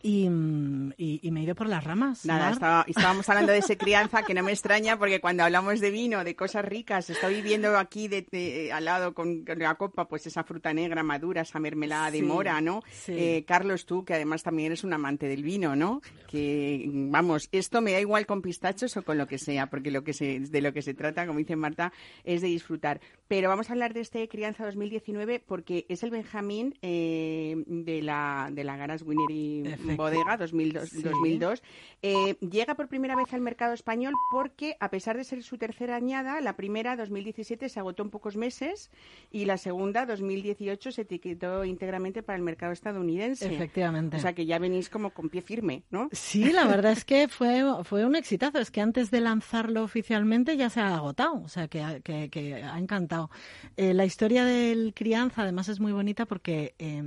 Y, mm, y- y me he ido por las ramas. Nada, estaba- estábamos hablando de ese crianza que no me extraña porque cuando hablamos de vino, de cosas ricas, estoy viendo aquí de, de- al lado con, con la copa, pues esa fruta negra madura, esa mermelada de Sí, mora, ¿no? sí. Eh, Carlos, tú que además también eres un amante del vino, ¿no? Que vamos, esto me da igual con pistachos o con lo que sea, porque lo que se, de lo que se trata, como dice Marta, es de disfrutar. Pero vamos a hablar de este crianza 2019 porque es el Benjamín eh, de la de la Garas Winery Efecti- Bodega 2002, Sí. 2002. Eh, llega por primera vez al mercado español porque, a pesar de ser su tercera añada, la primera, 2017, se agotó en pocos meses y la segunda, 2018, se etiquetó íntegramente para el mercado estadounidense. Efectivamente. O sea que ya venís como con pie firme, ¿no? Sí, la verdad es que fue, fue un exitazo. Es que antes de lanzarlo oficialmente ya se ha agotado. O sea, que, ha- que- que ha encantado. Eh, la historia del crianza, además, es muy bonita porque eh,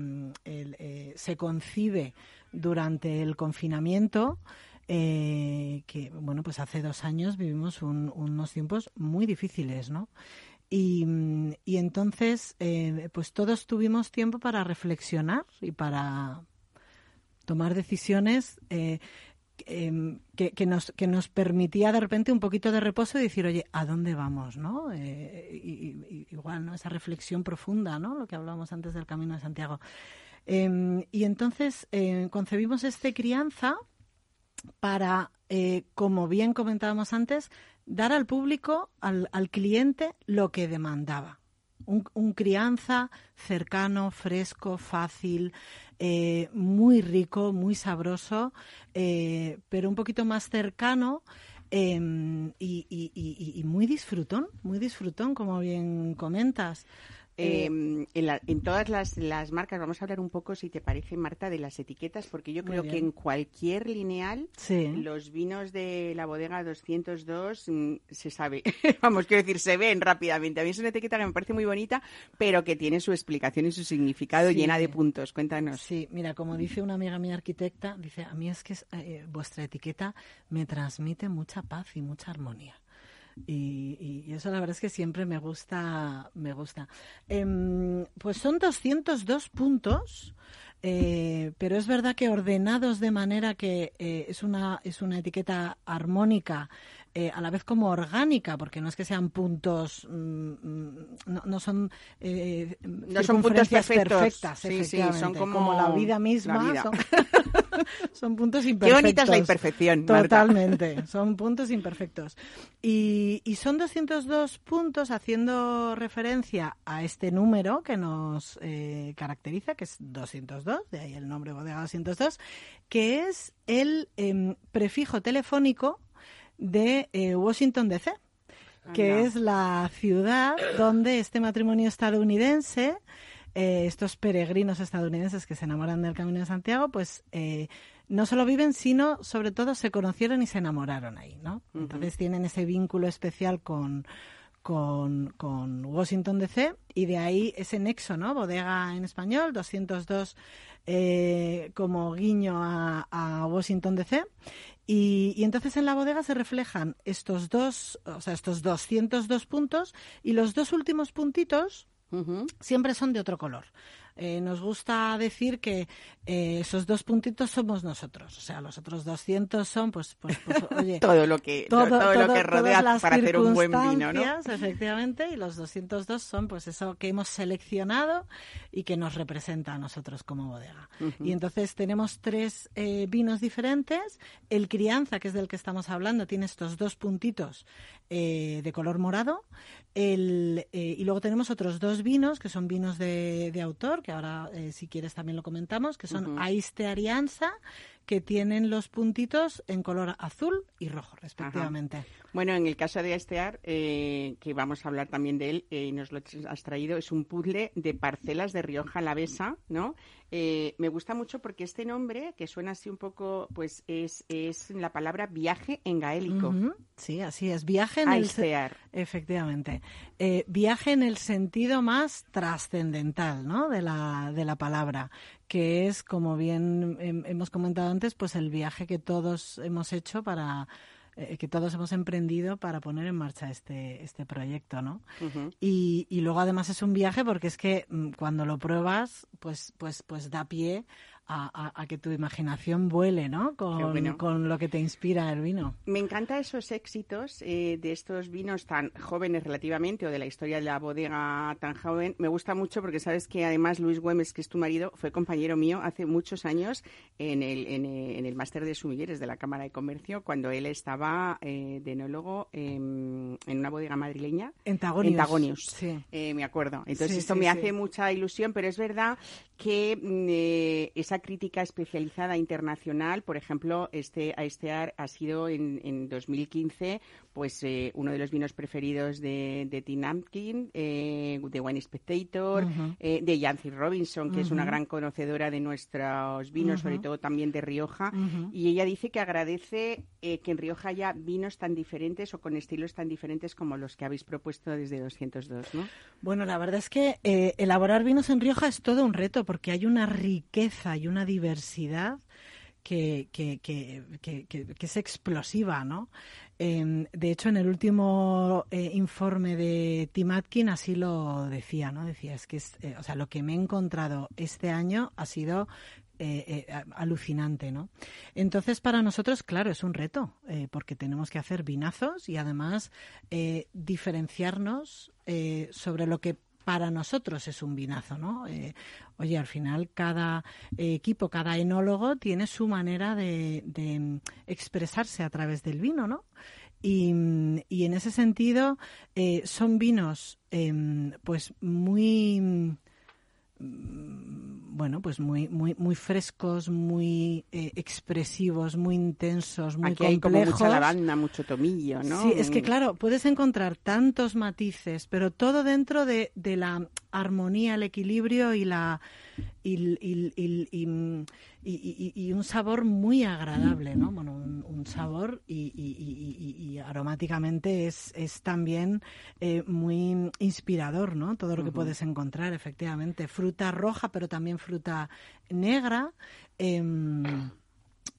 el, eh, se concibe durante el confinamiento. eh, que bueno pues hace dos años vivimos un- unos tiempos muy difíciles no y, y entonces eh, pues todos tuvimos tiempo para reflexionar y para tomar decisiones eh, em, que, nos, que nos permitía de repente un poquito de reposo y decir, oye, ¿a dónde vamos? ¿no? Eh, y- y- igual, ¿no? Esa reflexión profunda, ¿no? Lo que hablábamos antes del Camino de Santiago. Em, y entonces eh, concebimos este crianza para, eh, como bien comentábamos antes, dar al público, al, al cliente, lo que demandaba. Un, crianza cercano, fresco, fácil, eh, muy rico, muy sabroso, eh, pero un poquito más cercano y- y- y muy disfrutón, muy disfrutón, como bien comentas. Eh, en, la- en todas las, las marcas, vamos a hablar un poco, si te parece, Marta, de las etiquetas, porque yo creo que en cualquier lineal Sí. los vinos de la bodega 202 mm, se sabe, vamos, quiero decir, se ven rápidamente. A mí es una etiqueta que me parece muy bonita, pero que tiene su explicación y su significado Sí. llena de puntos. Cuéntanos. Sí, mira, como dice una amiga mía arquitecta, dice, a mí es que eh, vuestra etiqueta me transmite mucha paz y mucha armonía. Y, y- eso la verdad es que siempre me gusta, me gusta. Em, pues son 202 puntos, eh, pero es verdad que ordenados de manera que eh, es una es una etiqueta armónica, eh, a la vez como orgánica, porque no es que sean puntos, mm, mm, no, no son eh, No son puntos perfectos. perfectas, Sí, sí, son como la vida misma. la vida. Son, son puntos Qué imperfectos. bonita es la imperfección, Marta. Totalmente, son puntos imperfectos. Y, y son 202 puntos haciendo referencia a este número que nos eh, caracteriza, que es 202, de ahí el nombre Bodega 202, que es el em, prefijo telefónico de eh, Washington DC, que Anda. es la ciudad donde este matrimonio estadounidense, eh, estos peregrinos estadounidenses que se enamoran del Camino de Santiago, pues eh, no solo viven, sino sobre todo se conocieron y se enamoraron ahí, ¿no? Entonces tienen ese vínculo especial con, con, con Washington DC y de ahí ese nexo, ¿no? Bodega en español, 202 eh, como guiño a, a Washington DC. Y, y entonces en la bodega se reflejan estos dos, o sea, estos 202 puntos y los dos últimos puntitos siempre son de otro color. Eh, nos gusta decir que eh, esos dos puntitos somos nosotros. O sea, los otros 200 son, pues, pues, pues oye, Todo lo que, todo, todo, lo que rodea para hacer un buen vino, ¿no? Efectivamente, y los 202 son pues eso que hemos seleccionado y que nos representa a nosotros como bodega. Y entonces tenemos tres eh, vinos diferentes. El crianza, que es del que estamos hablando, tiene estos dos puntitos de color morado. El, eh, y luego tenemos otros dos vinos, que son vinos de, de autor, que ahora, eh, si quieres, también lo comentamos, que son. Aiste Arianza, que tienen los puntitos en color azul y rojo, respectivamente. Bueno, en el caso de Estear, eh, que vamos a hablar también de él, eh, y nos lo has traído, es un puzzle de parcelas de Rioja Alavesa, ¿no? Eh, me gusta mucho porque este nombre, que suena así un poco, pues es, es la palabra viaje en gaélico. Sí, así es. Viaje en el Aistear. Efectivamente. Eh, viaje en el sentido más trascendental, ¿no? De la, de la palabra, que es, como bien hem- hemos comentado antes, pues el viaje que todos hemos hecho para eh, que todos hemos emprendido para poner en marcha este este proyecto, ¿no? Y, y luego además es un viaje porque es que mm, cuando lo pruebas, pues, pues, pues da pie a, a- a que tu imaginación vuele, ¿no? Con, bueno. con lo que te inspira el vino. Me encanta esos éxitos eh, de estos vinos tan jóvenes relativamente o de la historia de la bodega tan joven. Me gusta mucho porque sabes que además Luis Güemes, que es tu marido, fue compañero mío hace muchos años en el, en, eh, en el máster de sumilleres de la Cámara de Comercio cuando él estaba eh, de enólogo em, en una bodega madrileña. Entagonius. Entagonius. Sí. Eh, me acuerdo. Entonces Sí, esto sí, me hace mucha ilusión, pero es verdad que mm, eh, esa crítica especializada internacional, por ejemplo, este a este ar ha sido en, en 2015 pues eh, uno de los vinos preferidos de, de Tim Ampkin, eh, de Wine Spectator, eh, de Yancy Robinson, que es una gran conocedora de nuestros vinos, sobre todo también de Rioja, y ella dice que agradece que en Rioja haya vinos tan diferentes o con estilos tan diferentes como los que habéis propuesto desde 202, ¿no? Bueno, la verdad es que elaborar vinos en Rioja es todo un reto porque hay una riqueza y una diversidad que, que, que, que- es explosiva, ¿no? Eh, de hecho, en el último eh, informe de Tim Atkin así lo decía, ¿no? Decía, es que es, eh, o sea, lo que me he encontrado este año ha sido eh, alucinante, ¿no? Entonces, para nosotros, claro, es un reto, porque tenemos que hacer vinazos y además diferenciarnos sobre lo que para nosotros es un vinazo, ¿no? Eh, oye, al final cada eh, equipo, cada enólogo tiene su manera de, de, mm, expresarse a través del vino, ¿no? Y, mm, en ese sentido eh, son vinos em, pues muy mm, bueno, pues muy, muy, muy frescos, muy eh, expresivos, muy intensos, muy Aquí hay como complejos. mucha lavanda, mucho tomillo, ¿no? Sí, es que claro, puedes encontrar tantos matices, pero todo dentro de, de la armonía, el equilibrio y la y, y- un sabor muy agradable, ¿no? Bueno, un, un sabor y, aromáticamente es, es también eh, muy inspirador, ¿no? Todo lo que puedes encontrar, efectivamente. Fruta roja, pero también fruta negra. em,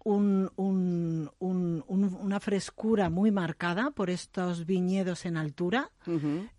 un- un- un- un- una frescura muy marcada por estos viñedos en altura,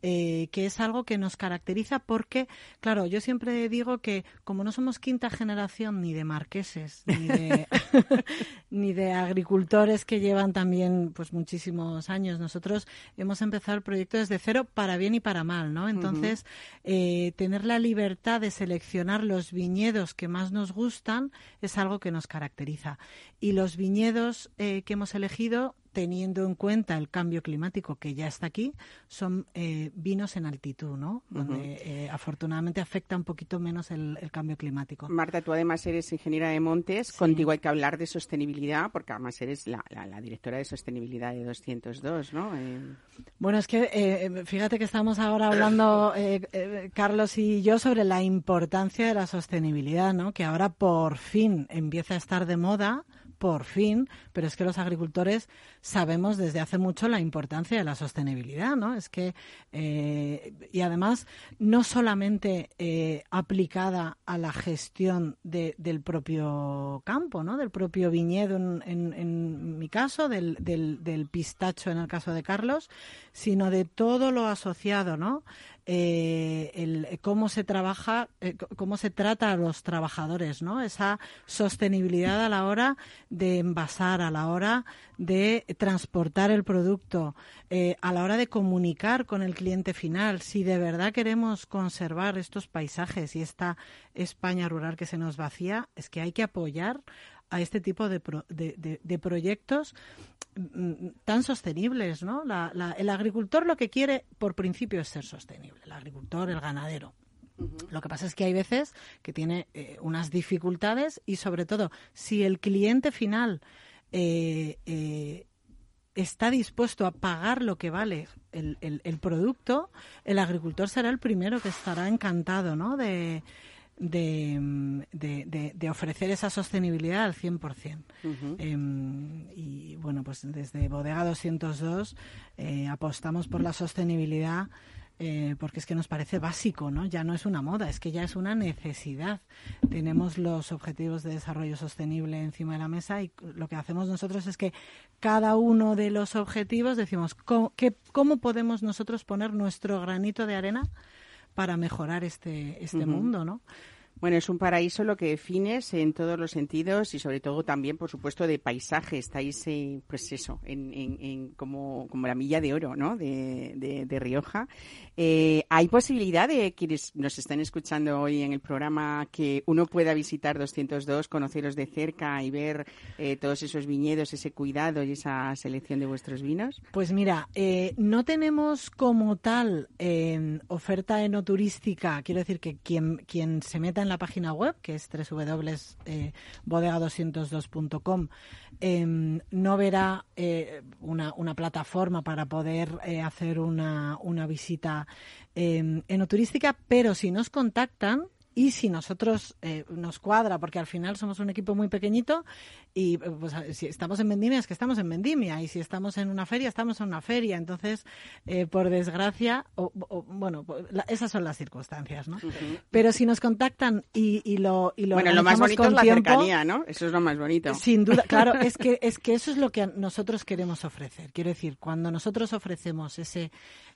eh, que es algo que nos caracteriza porque, claro, yo siempre digo que como no somos quinta generación ni de marqueses, ni de, ni de agricultores que llevan también pues muchísimos años, nosotros hemos empezado el proyecto desde cero para bien y para mal, ¿no? Entonces, eh, tener la libertad de seleccionar los viñedos que más nos gustan es algo que nos caracteriza. Y los viñedos eh, que hemos elegido, teniendo en cuenta el cambio climático que ya está aquí, son eh, vinos en altitud, ¿no? Donde eh, afortunadamente afecta un poquito menos el, el cambio climático. Marta, tú además eres ingeniera de montes, Sí. contigo hay que hablar de sostenibilidad, porque además eres la, la- la directora de sostenibilidad de 202, ¿no? Eh, Bueno, es que eh, fíjate que estamos ahora hablando, eh, eh, Carlos y yo, sobre la importancia de la sostenibilidad, ¿no? Que ahora por fin empieza a estar de moda, por fin, pero es que los agricultores sabemos desde hace mucho la importancia de la sostenibilidad, ¿no? Es que, eh, y además, no solamente eh, aplicada a la gestión de- del propio campo, ¿no? Del propio viñedo, en, en- en mi caso, del, del- del pistacho en el caso de Carlos, sino de todo lo asociado, ¿no? Eh, el, cómo se trabaja, eh, cómo se trata a los trabajadores, ¿no? Esa sostenibilidad a la hora de envasar, a la hora de transportar el producto, eh, a la hora de comunicar con el cliente final. Si de verdad queremos conservar estos paisajes y esta España rural que se nos vacía, es que hay que apoyar a este tipo de, pro- de, de- de proyectos mm, tan sostenibles, ¿no? La- la- el agricultor lo que quiere, por principio, es ser sostenible. El agricultor, el ganadero. Lo que pasa es que hay veces que tiene eh, unas dificultades y, sobre todo, si el cliente final eh, eh, está dispuesto a pagar lo que vale el, el- el producto, el agricultor será el primero que estará encantado, ¿no? De, de, de- de- de ofrecer esa sostenibilidad al 100%. ujú. Em, y bueno, pues desde Bodega 202 eh, apostamos por la sostenibilidad eh, porque es que nos parece básico, ¿no? Ya no es una moda, es que ya es una necesidad. Tenemos los objetivos de desarrollo sostenible encima de la mesa y lo que hacemos nosotros es que cada uno de los objetivos decimos cómo, qué- cómo podemos nosotros poner nuestro granito de arena para mejorar este, este mundo, ¿no? Bueno, es un paraíso lo que defines en todos los sentidos y sobre todo también, por supuesto, de paisaje. Estáis, pues eso, en, como, como la milla de oro, ¿no? De, de- Rioja. Eh, ¿Hay posibilidad de quienes nos están escuchando hoy en el programa que uno pueda visitar 202, conoceros de cerca y ver eh, todos esos viñedos, ese cuidado y esa selección de vuestros vinos? Pues mira, eh, no tenemos como tal eh, oferta enoturística. Quiero decir que quien, quien se meta la página web, que es www.bodega202.com, eh, no verá eh, una, una plataforma para poder eh, hacer una, una visita eh, enoturística, pero si nos contactan, y si nosotros eh, nos cuadra, porque al final somos un equipo muy pequeñito y eh, pues, si estamos en vendimia es que estamos en vendimia y si estamos en una feria estamos en una feria. Entonces, eh, por desgracia, o, o, bueno, pues, la- esas son las circunstancias, ¿no? Pero si nos contactan y, y lo y lo bueno, lo más bonito es la tiempo, cercanía, ¿no? Eso es lo más bonito. sin duda, claro, es que es que eso es lo que nosotros queremos ofrecer. Quiero decir, cuando nosotros ofrecemos ese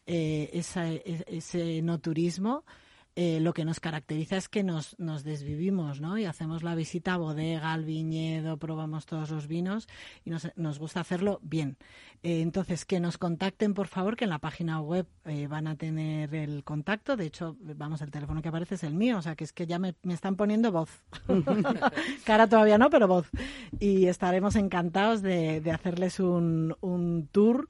eh, esa- e- ese no turismo, eh, lo que nos caracteriza es que nos, nos desvivimos, ¿no? Y hacemos la visita a bodega, al viñedo, probamos todos los vinos y nos, nos gusta hacerlo bien. Eh, entonces, que nos contacten, por favor, que en la página web eh, van a tener el contacto. De hecho, vamos, el teléfono que aparece es el mío, o sea, que es que ya me, me están poniendo voz. Cara todavía no, pero voz. Y estaremos encantados de, de hacerles un, un tour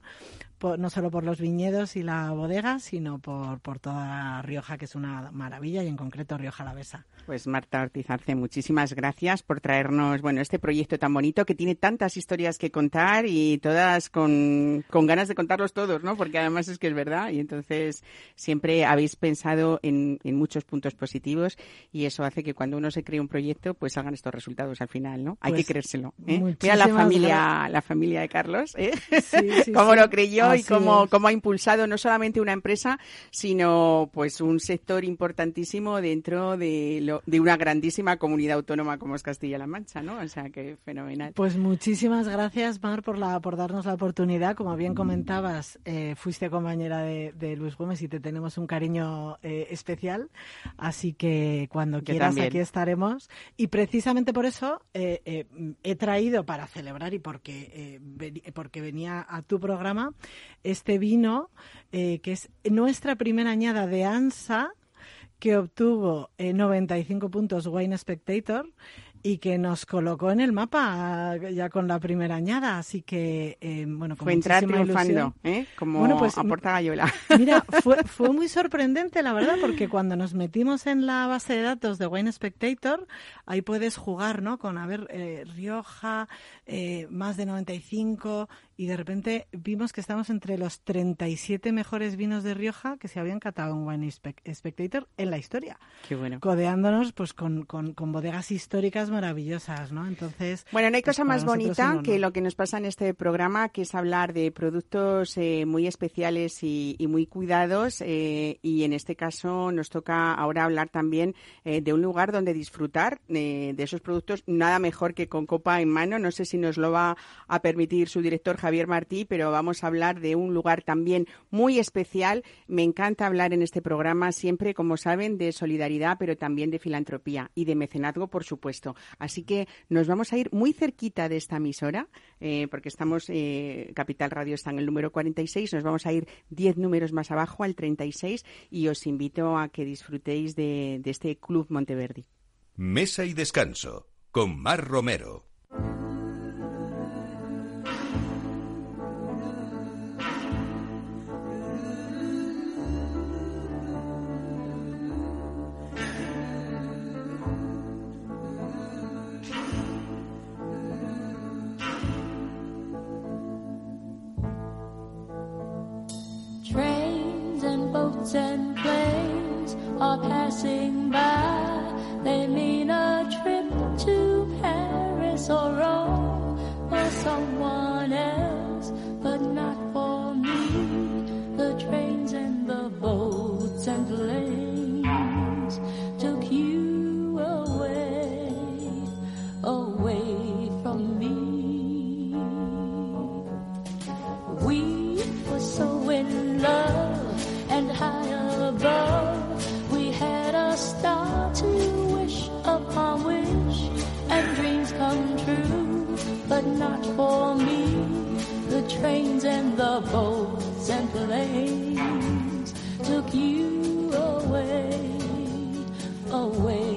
por- no solo por los viñedos y la bodega, sino por, por toda Rioja, que es una maravilla, y en concreto Rioja Alavesa. Pues Marta Ortiz Arce, muchísimas gracias por traernos bueno este proyecto tan bonito que tiene tantas historias que contar y todas con, con ganas de contarlos todos, ¿no? Porque además es que es verdad y entonces siempre habéis pensado en, en muchos puntos positivos y eso hace que cuando uno se cree un proyecto pues salgan estos resultados al final, ¿no? Hay Pues, que creérselo. ¿eh? Mira la familia, la familia de Carlos, ¿eh? Sí, sí, cómo sí. lo creyó y Así cómo, ha impulsado no solamente una empresa, sino pues un sector importantísimo dentro de, lo- de una grandísima comunidad autónoma como es Castilla-La Mancha, ¿no? O sea, que fenomenal. Pues muchísimas gracias, Mar, por, la, por darnos la oportunidad. Como bien comentabas, eh, fuiste compañera de, de Luis Gómez y te tenemos un cariño eh, especial. Así que cuando quieras aquí estaremos. Y precisamente por eso eh, eh, he traído para celebrar y porque, eh, porque venía a tu programa este vino eh, que es nuestra primera añada de ANSA que obtuvo eh, 95 puntos Wine Spectator y que nos colocó en el mapa ya con la primera añada. Así que, eh, bueno, con Fue entrar triunfando. ¿eh? Como Bueno, pues, a Porta Gallola. Mira, fue, fue muy sorprendente, la verdad, porque cuando nos metimos en la base de datos de Wine Spectator, ahí puedes jugar, ¿no? Con, a ver, eh, Rioja, eh, más de 95, y de repente vimos que estamos entre los 37 mejores vinos de Rioja que se habían catado en Wine Spec- Spectator en la historia, Qué bueno. codeándonos pues con, con, con bodegas históricas maravillosas, ¿no? Entonces, Bueno, no hay pues, cosa más bonita que lo que nos pasa en este programa, que es hablar de productos eh, muy especiales y, y muy cuidados. eh, y en este caso nos toca ahora hablar también eh, de un lugar donde disfrutar eh, de esos productos. Nada mejor que con copa en mano. No sé si nos lo va a permitir su director Javier Martí, pero vamos a hablar de un lugar también muy especial. Me encanta hablar en este programa siempre, como saben, de solidaridad, pero también de filantropía y de mecenazgo, por supuesto. Así que nos vamos a ir muy cerquita de esta emisora, eh, porque estamos, eh, Capital Radio está en el número 46, nos vamos a ir 10 números más abajo al 36 y os invito a que disfrutéis de, de este Club Monteverdi. Mesa y descanso con Mar Romero. For me. The trains and the boats and planes took you away, away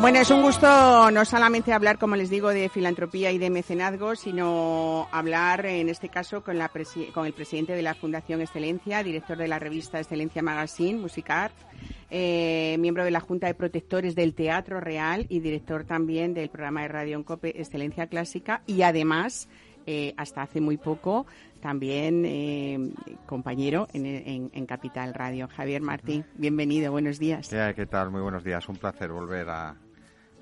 Bueno, es un gusto no solamente hablar, como les digo, de filantropía y de mecenazgo, sino hablar, en este caso, con, la con el presidente de la Fundación Excelencia, director de la revista Excelencia Magazine, Musicart, eh, miembro de la Junta de Protectores del Teatro Real y director también del programa de radio en COPE Excelencia Clásica y además, eh, hasta hace muy poco, también eh, compañero en, Capital Radio. Javier Martín, bienvenido, buenos días. ¿Qué, qué tal? Muy buenos días. Un placer volver a,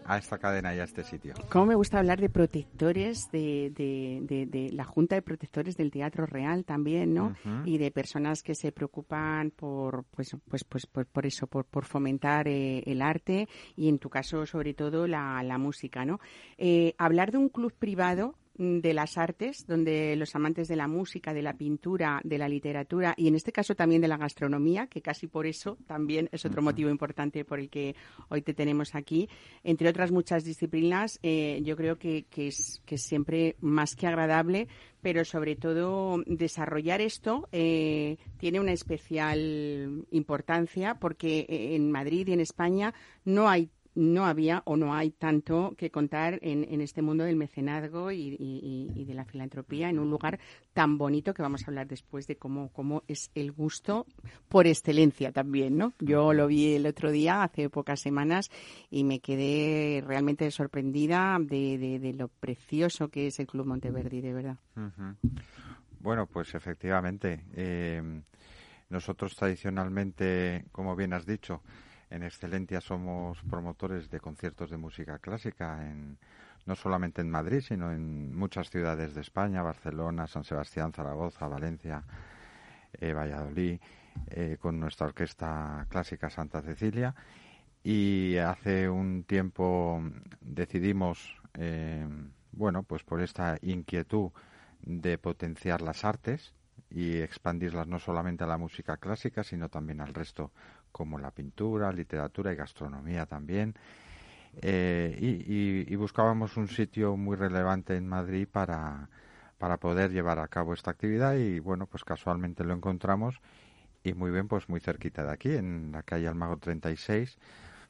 a esta cadena y a este sitio. ¿Cómo me gusta hablar de protectores, de, de, de- de la Junta de Protectores del Teatro Real también, ¿no? Y de personas que se preocupan por, pues, pues, pues, por, por eso, por, por fomentar eh, el arte y en tu caso, sobre todo, la, la música, ¿no? Eh, hablar de un club privado de las artes, donde los amantes de la música, de la pintura, de la literatura y en este caso también de la gastronomía, que casi por eso también es otro motivo importante por el que hoy te tenemos aquí, entre otras muchas disciplinas, eh, yo creo que, que es, que es siempre más que agradable, pero sobre todo desarrollar esto eh, tiene una especial importancia porque eh, en Madrid y en España no hay no había o no hay tanto que contar en, en este mundo del mecenazgo y, de la filantropía en un lugar tan bonito que vamos a hablar después de cómo, cómo es el gusto por excelencia también, ¿no? Yo lo vi el otro día, hace pocas semanas, y me quedé realmente sorprendida de, lo precioso que es el Club Monteverdi, de verdad. Bueno, pues efectivamente. eh, nosotros tradicionalmente, como bien has dicho, en Excelentia somos promotores de conciertos de música clásica, en, no solamente en Madrid, sino en muchas ciudades de España, Barcelona, San Sebastián, Zaragoza, Valencia, eh, Valladolid, eh, con nuestra orquesta clásica Santa Cecilia. Y hace un tiempo decidimos, eh, bueno, pues por esta inquietud de potenciar las artes y expandirlas no solamente a la música clásica, sino también al resto, como la pintura, literatura y gastronomía también. Eh, y, y- y buscábamos un sitio muy relevante en Madrid para, para poder llevar a cabo esta actividad y bueno, pues casualmente lo encontramos y muy bien, pues muy cerquita de aquí, en la calle Almago 36,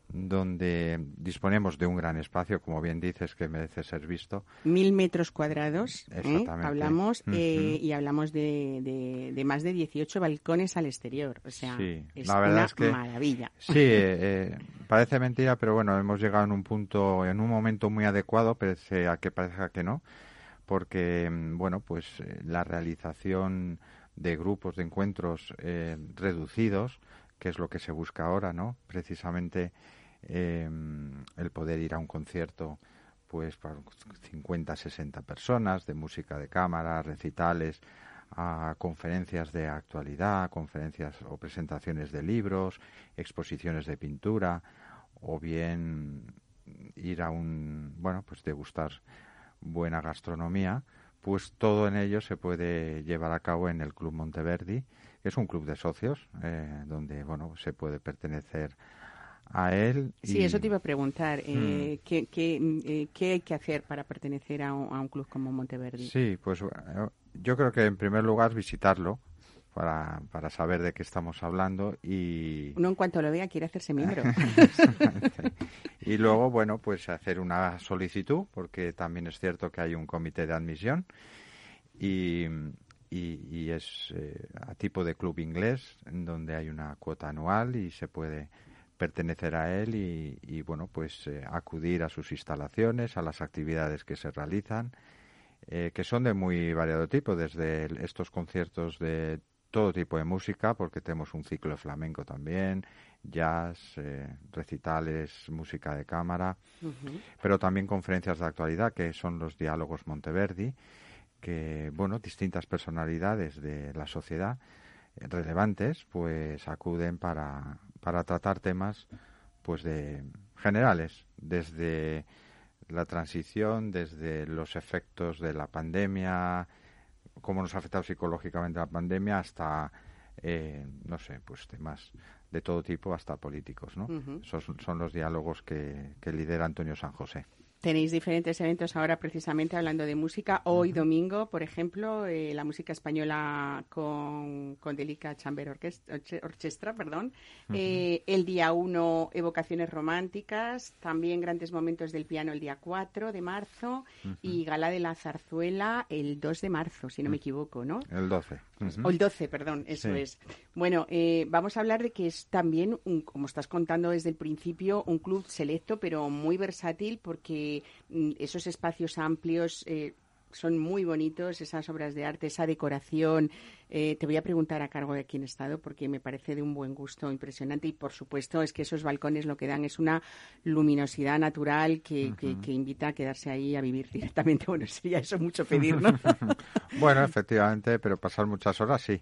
donde disponemos de un gran espacio, como bien dices, que merece ser visto. Mil metros cuadrados, ¿eh? Hablamos, eh, y hablamos de, de- de más de 18 balcones al exterior. O sea, Sí, es la verdad una es que- maravilla. Sí, eh, parece mentira, pero bueno, hemos llegado en un punto, en un momento muy adecuado, pese a que parezca que no, porque, mm, bueno, pues eh, la realización de grupos de encuentros eh, reducidos, que es lo que se busca ahora, ¿no? Precisamente eh, el poder ir a un concierto, pues para 50, 60 personas, de música de cámara, recitales, a conferencias de actualidad, conferencias o presentaciones de libros, exposiciones de pintura, o bien ir a un, bueno, pues degustar buena gastronomía, pues todo en ello se puede llevar a cabo en el Club Monteverdi, que es un club de socios, eh, donde, bueno, se puede pertenecer a él. Sí, y- eso te iba a preguntar. Mm. eh, ¿qué, qué, mm, eh, qué hay que hacer para pertenecer a un, a un club como Monteverdi? Sí, pues yo creo que en primer lugar visitarlo para, para saber de qué estamos hablando y, Uno en cuanto lo vea quiere hacerse miembro. y luego, bueno, pues hacer una solicitud, porque también es cierto que hay un comité de admisión y, y, y es eh, a tipo de club inglés, en donde hay una cuota anual y se puede pertenecer a él y, y, bueno, pues eh, acudir a sus instalaciones, a las actividades que se realizan, eh, que son de muy variado tipo, desde el- estos conciertos de todo tipo de música, porque tenemos un ciclo de flamenco también, jazz, eh, recitales, música de cámara, pero también conferencias de actualidad, que son los diálogos Monteverdi, que, bueno, distintas personalidades de la sociedad relevantes, pues acuden para, para tratar temas, pues de generales, desde la transición, desde los efectos de la pandemia, cómo nos ha afectado psicológicamente la pandemia hasta, eh, no sé, pues temas de todo tipo, hasta políticos, ¿no? Ujú. Esos son los diálogos que, que lidera Antonio San José. Tenéis diferentes eventos ahora precisamente hablando de música. Hoy domingo, por ejemplo, eh, la música española con, con Delica Chamber Orchestra, perdón. Eh, el día 1, Evocaciones Románticas. También Grandes Momentos del Piano el día 4 de marzo. Y Gala de la Zarzuela el 2 de marzo, si no me equivoco, ¿no? El 12. Ujú. O el 12, perdón, eso Sí. es. Bueno, eh, vamos a hablar de que es también, un, como estás contando desde el principio, un club selecto, pero muy versátil, porque mm, esos espacios amplios eh, son muy bonitos, esas obras de arte, esa decoración. Eh, te voy a preguntar a cargo de quién he estado, porque me parece de un buen gusto impresionante. Y, por supuesto, es que esos balcones lo que dan es una luminosidad natural que, que- que invita a quedarse ahí a vivir directamente. Bueno, sería eso mucho pedir, ¿no? Bueno, efectivamente, pero pasar muchas horas sí.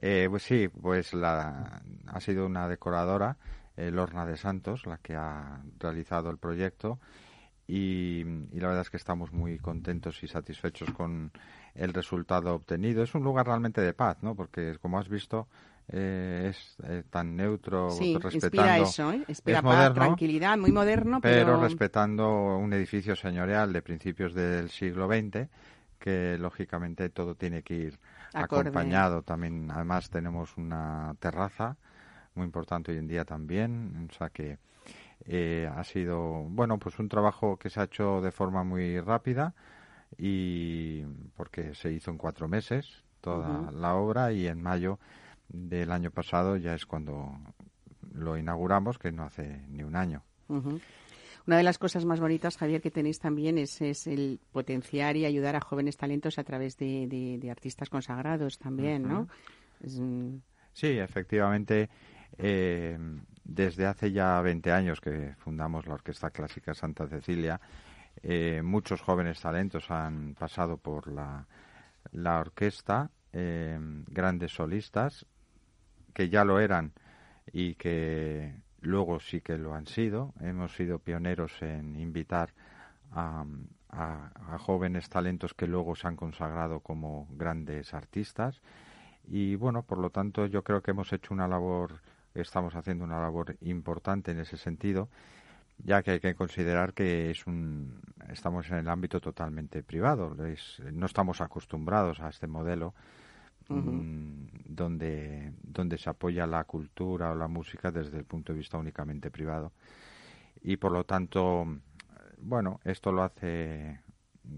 Eh, pues sí, pues la, ha sido una decoradora, eh, Lorna de Santos, la que ha realizado el proyecto y, y la verdad es que estamos muy contentos y satisfechos con el resultado obtenido. Es un lugar realmente de paz, ¿no? Porque como has visto eh, es eh, tan neutro, Sí, respetando inspira eso, ¿eh? Inspira es paz, moderno, tranquilidad, muy moderno, pero pero... respetando un edificio señorial de principios del siglo XX que lógicamente todo tiene que ir Acorde. acompañado también además tenemos una terraza muy importante hoy en día también o sea que eh, ha sido bueno pues un trabajo que se ha hecho de forma muy rápida y porque se hizo en cuatro meses toda la obra y en mayo del año pasado ya es cuando lo inauguramos que no hace ni un año. Una de las cosas más bonitas, Javier, que tenéis también es, es el potenciar y ayudar a jóvenes talentos a través de, de- de artistas consagrados también, ¿no? Es, Sí, efectivamente, eh, desde hace ya 20 años que fundamos la Orquesta Clásica Santa Cecilia, eh, muchos jóvenes talentos han pasado por la, la orquesta, eh, grandes solistas que ya lo eran y que luego sí que lo han sido. Hemos sido pioneros en invitar a, a- a jóvenes talentos que luego se han consagrado como grandes artistas. Y bueno, por lo tanto, yo creo que hemos hecho una labor, estamos haciendo una labor importante en ese sentido, ya que hay que considerar que es un, estamos en el ámbito totalmente privado. Es- no estamos acostumbrados a este modelo mm, donde, donde se apoya la cultura o la música desde el punto de vista únicamente privado. Y por lo tanto, bueno, esto lo hace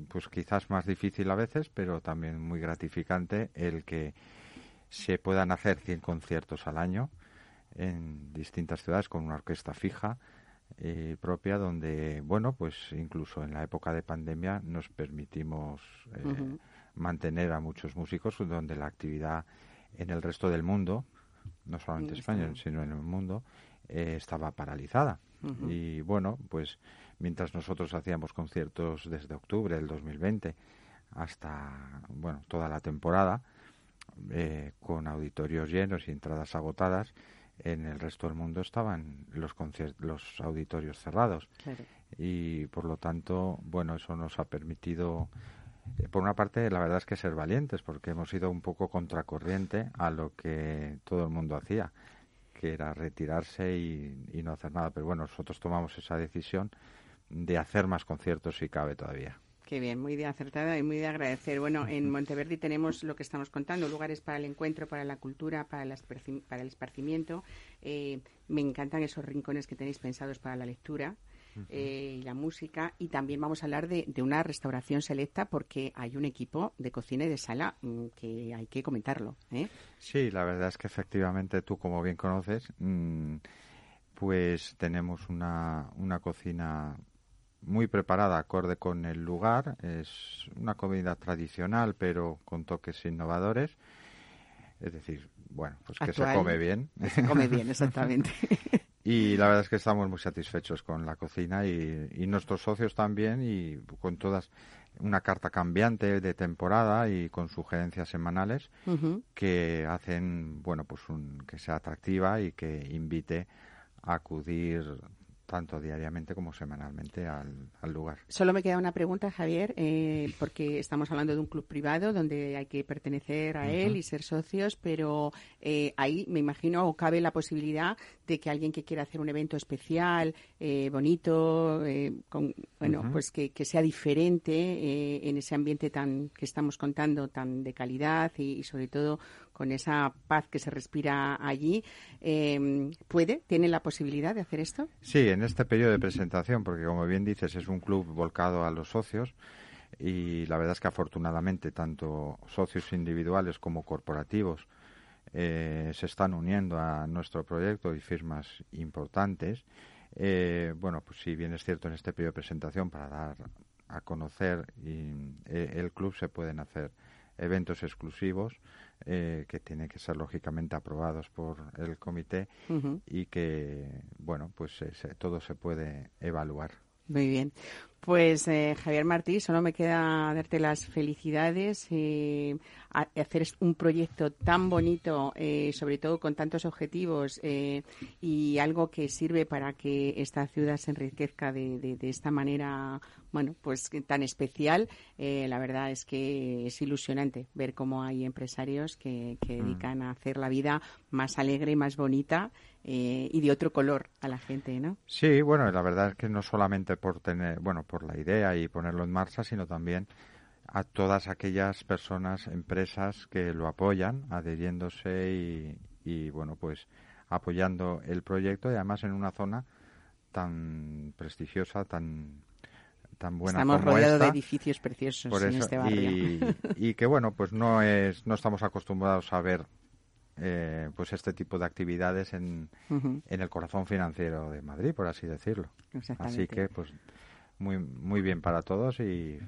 pues quizás más difícil a veces, pero también muy gratificante el que se puedan hacer 100 conciertos al año en distintas ciudades con una orquesta fija eh, propia donde, bueno, pues incluso en la época de pandemia nos permitimos eh, mantener a muchos músicos donde la actividad en el resto del mundo, no solamente Mm, España, sino en el mundo, eh, estaba paralizada. Y bueno, pues mientras nosotros hacíamos conciertos desde octubre del 2020 hasta, bueno, toda la temporada, eh, con auditorios llenos y entradas agotadas, en el resto del mundo estaban los, los auditorios cerrados claro. y por lo tanto, bueno, eso nos ha permitido, eh, por una parte, la verdad es que ser valientes, porque hemos ido un poco contracorriente a lo que todo el mundo hacía, que era retirarse y, y no hacer nada. Pero bueno, nosotros tomamos esa decisión de hacer más conciertos si cabe todavía. Qué bien, muy de acertada y muy de agradecer. Bueno, en Monteverdi tenemos lo que estamos contando, lugares para el encuentro, para la cultura, para, el esparci- para el esparcimiento. Eh, me encantan esos rincones que tenéis pensados para la lectura eh, y la música. Y también vamos a hablar de, de una restauración selecta porque hay un equipo de cocina y de sala mm, que hay que comentarlo. ¿eh? Sí, la verdad es que efectivamente tú, como bien conoces, mm, pues tenemos una, una cocina muy preparada, acorde con el lugar. Es una comida tradicional, pero con toques innovadores. Es decir, bueno, pues que se come bien. Se come bien, exactamente. Y la verdad es que estamos muy satisfechos con la cocina y, y nuestros socios también y con todas una carta cambiante de temporada y con sugerencias semanales que hacen, bueno, pues un, que sea atractiva y que invite a acudir tanto diariamente como semanalmente al, al lugar. Solo me queda una pregunta, Javier, eh, porque estamos hablando de un club privado donde hay que pertenecer a él y ser socios, pero eh, ahí me imagino o cabe la posibilidad de que alguien que quiera hacer un evento especial, eh, bonito, eh, con, bueno, pues que, que sea diferente eh, en ese ambiente tan que estamos contando, tan de calidad y, y sobre todo con esa paz que se respira allí, eh, ¿puede? ¿Tiene la posibilidad de hacer esto? Sí, en este periodo de presentación, porque como bien dices, es un club volcado a los socios y la verdad es que afortunadamente tanto socios individuales como corporativos eh, se están uniendo a nuestro proyecto y firmas importantes. Eh, bueno, pues si bien es cierto en este periodo de presentación para dar a conocer y, eh, el club se pueden hacer eventos exclusivos eh, que tienen que ser lógicamente aprobados por el comité y que bueno pues se- se- todo se puede evaluar Muy bien. Pues eh, Javier Martí, solo me queda darte las felicidades, eh, a- hacer un proyecto tan bonito, eh, sobre todo con tantos objetivos eh, y algo que sirve para que esta ciudad se enriquezca de, de- de esta manera, bueno, pues tan especial. Eh, la verdad es que es ilusionante ver cómo hay empresarios que, que dedican a hacer la vida más alegre, más bonita eh, y de otro color a la gente, ¿no? sí bueno la verdad es que no solamente por tener bueno por la idea y ponerlo en marcha sino también a todas aquellas personas empresas que lo apoyan adhiriéndose y, y bueno pues apoyando el proyecto y además en una zona tan prestigiosa tan tan buena Estamos como rodeados de edificios preciosos Por en eso, este barrio. y, y que bueno, pues no es, no estamos acostumbrados a ver eh, pues este tipo de actividades en, en el corazón financiero de Madrid, por así decirlo. Así que pues muy muy bien para todos y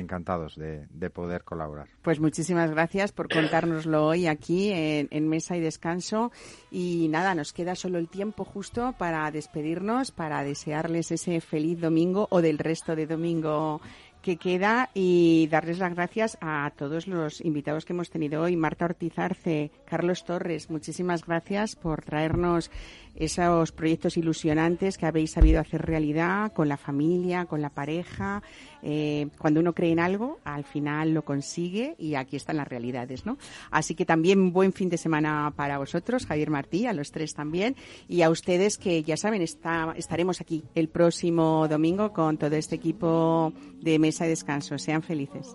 encantados de, de poder colaborar. Pues muchísimas gracias por contárnoslo hoy aquí en, en Mesa y Descanso. Y nada, nos queda solo el tiempo justo para despedirnos, para desearles ese feliz domingo o del resto de domingo que queda y darles las gracias a todos los invitados que hemos tenido hoy. Marta Ortiz Arce, Carlos Torres, muchísimas gracias por traernos esos proyectos ilusionantes que habéis sabido hacer realidad con la familia, con la pareja. Eh, cuando uno cree en algo, al final lo consigue y aquí están las realidades, ¿no? Así que también buen fin de semana para vosotros, Javier Martí, a los tres también, y a ustedes que ya saben, está, estaremos aquí el próximo domingo con todo este equipo de mesa y descanso. Sean felices.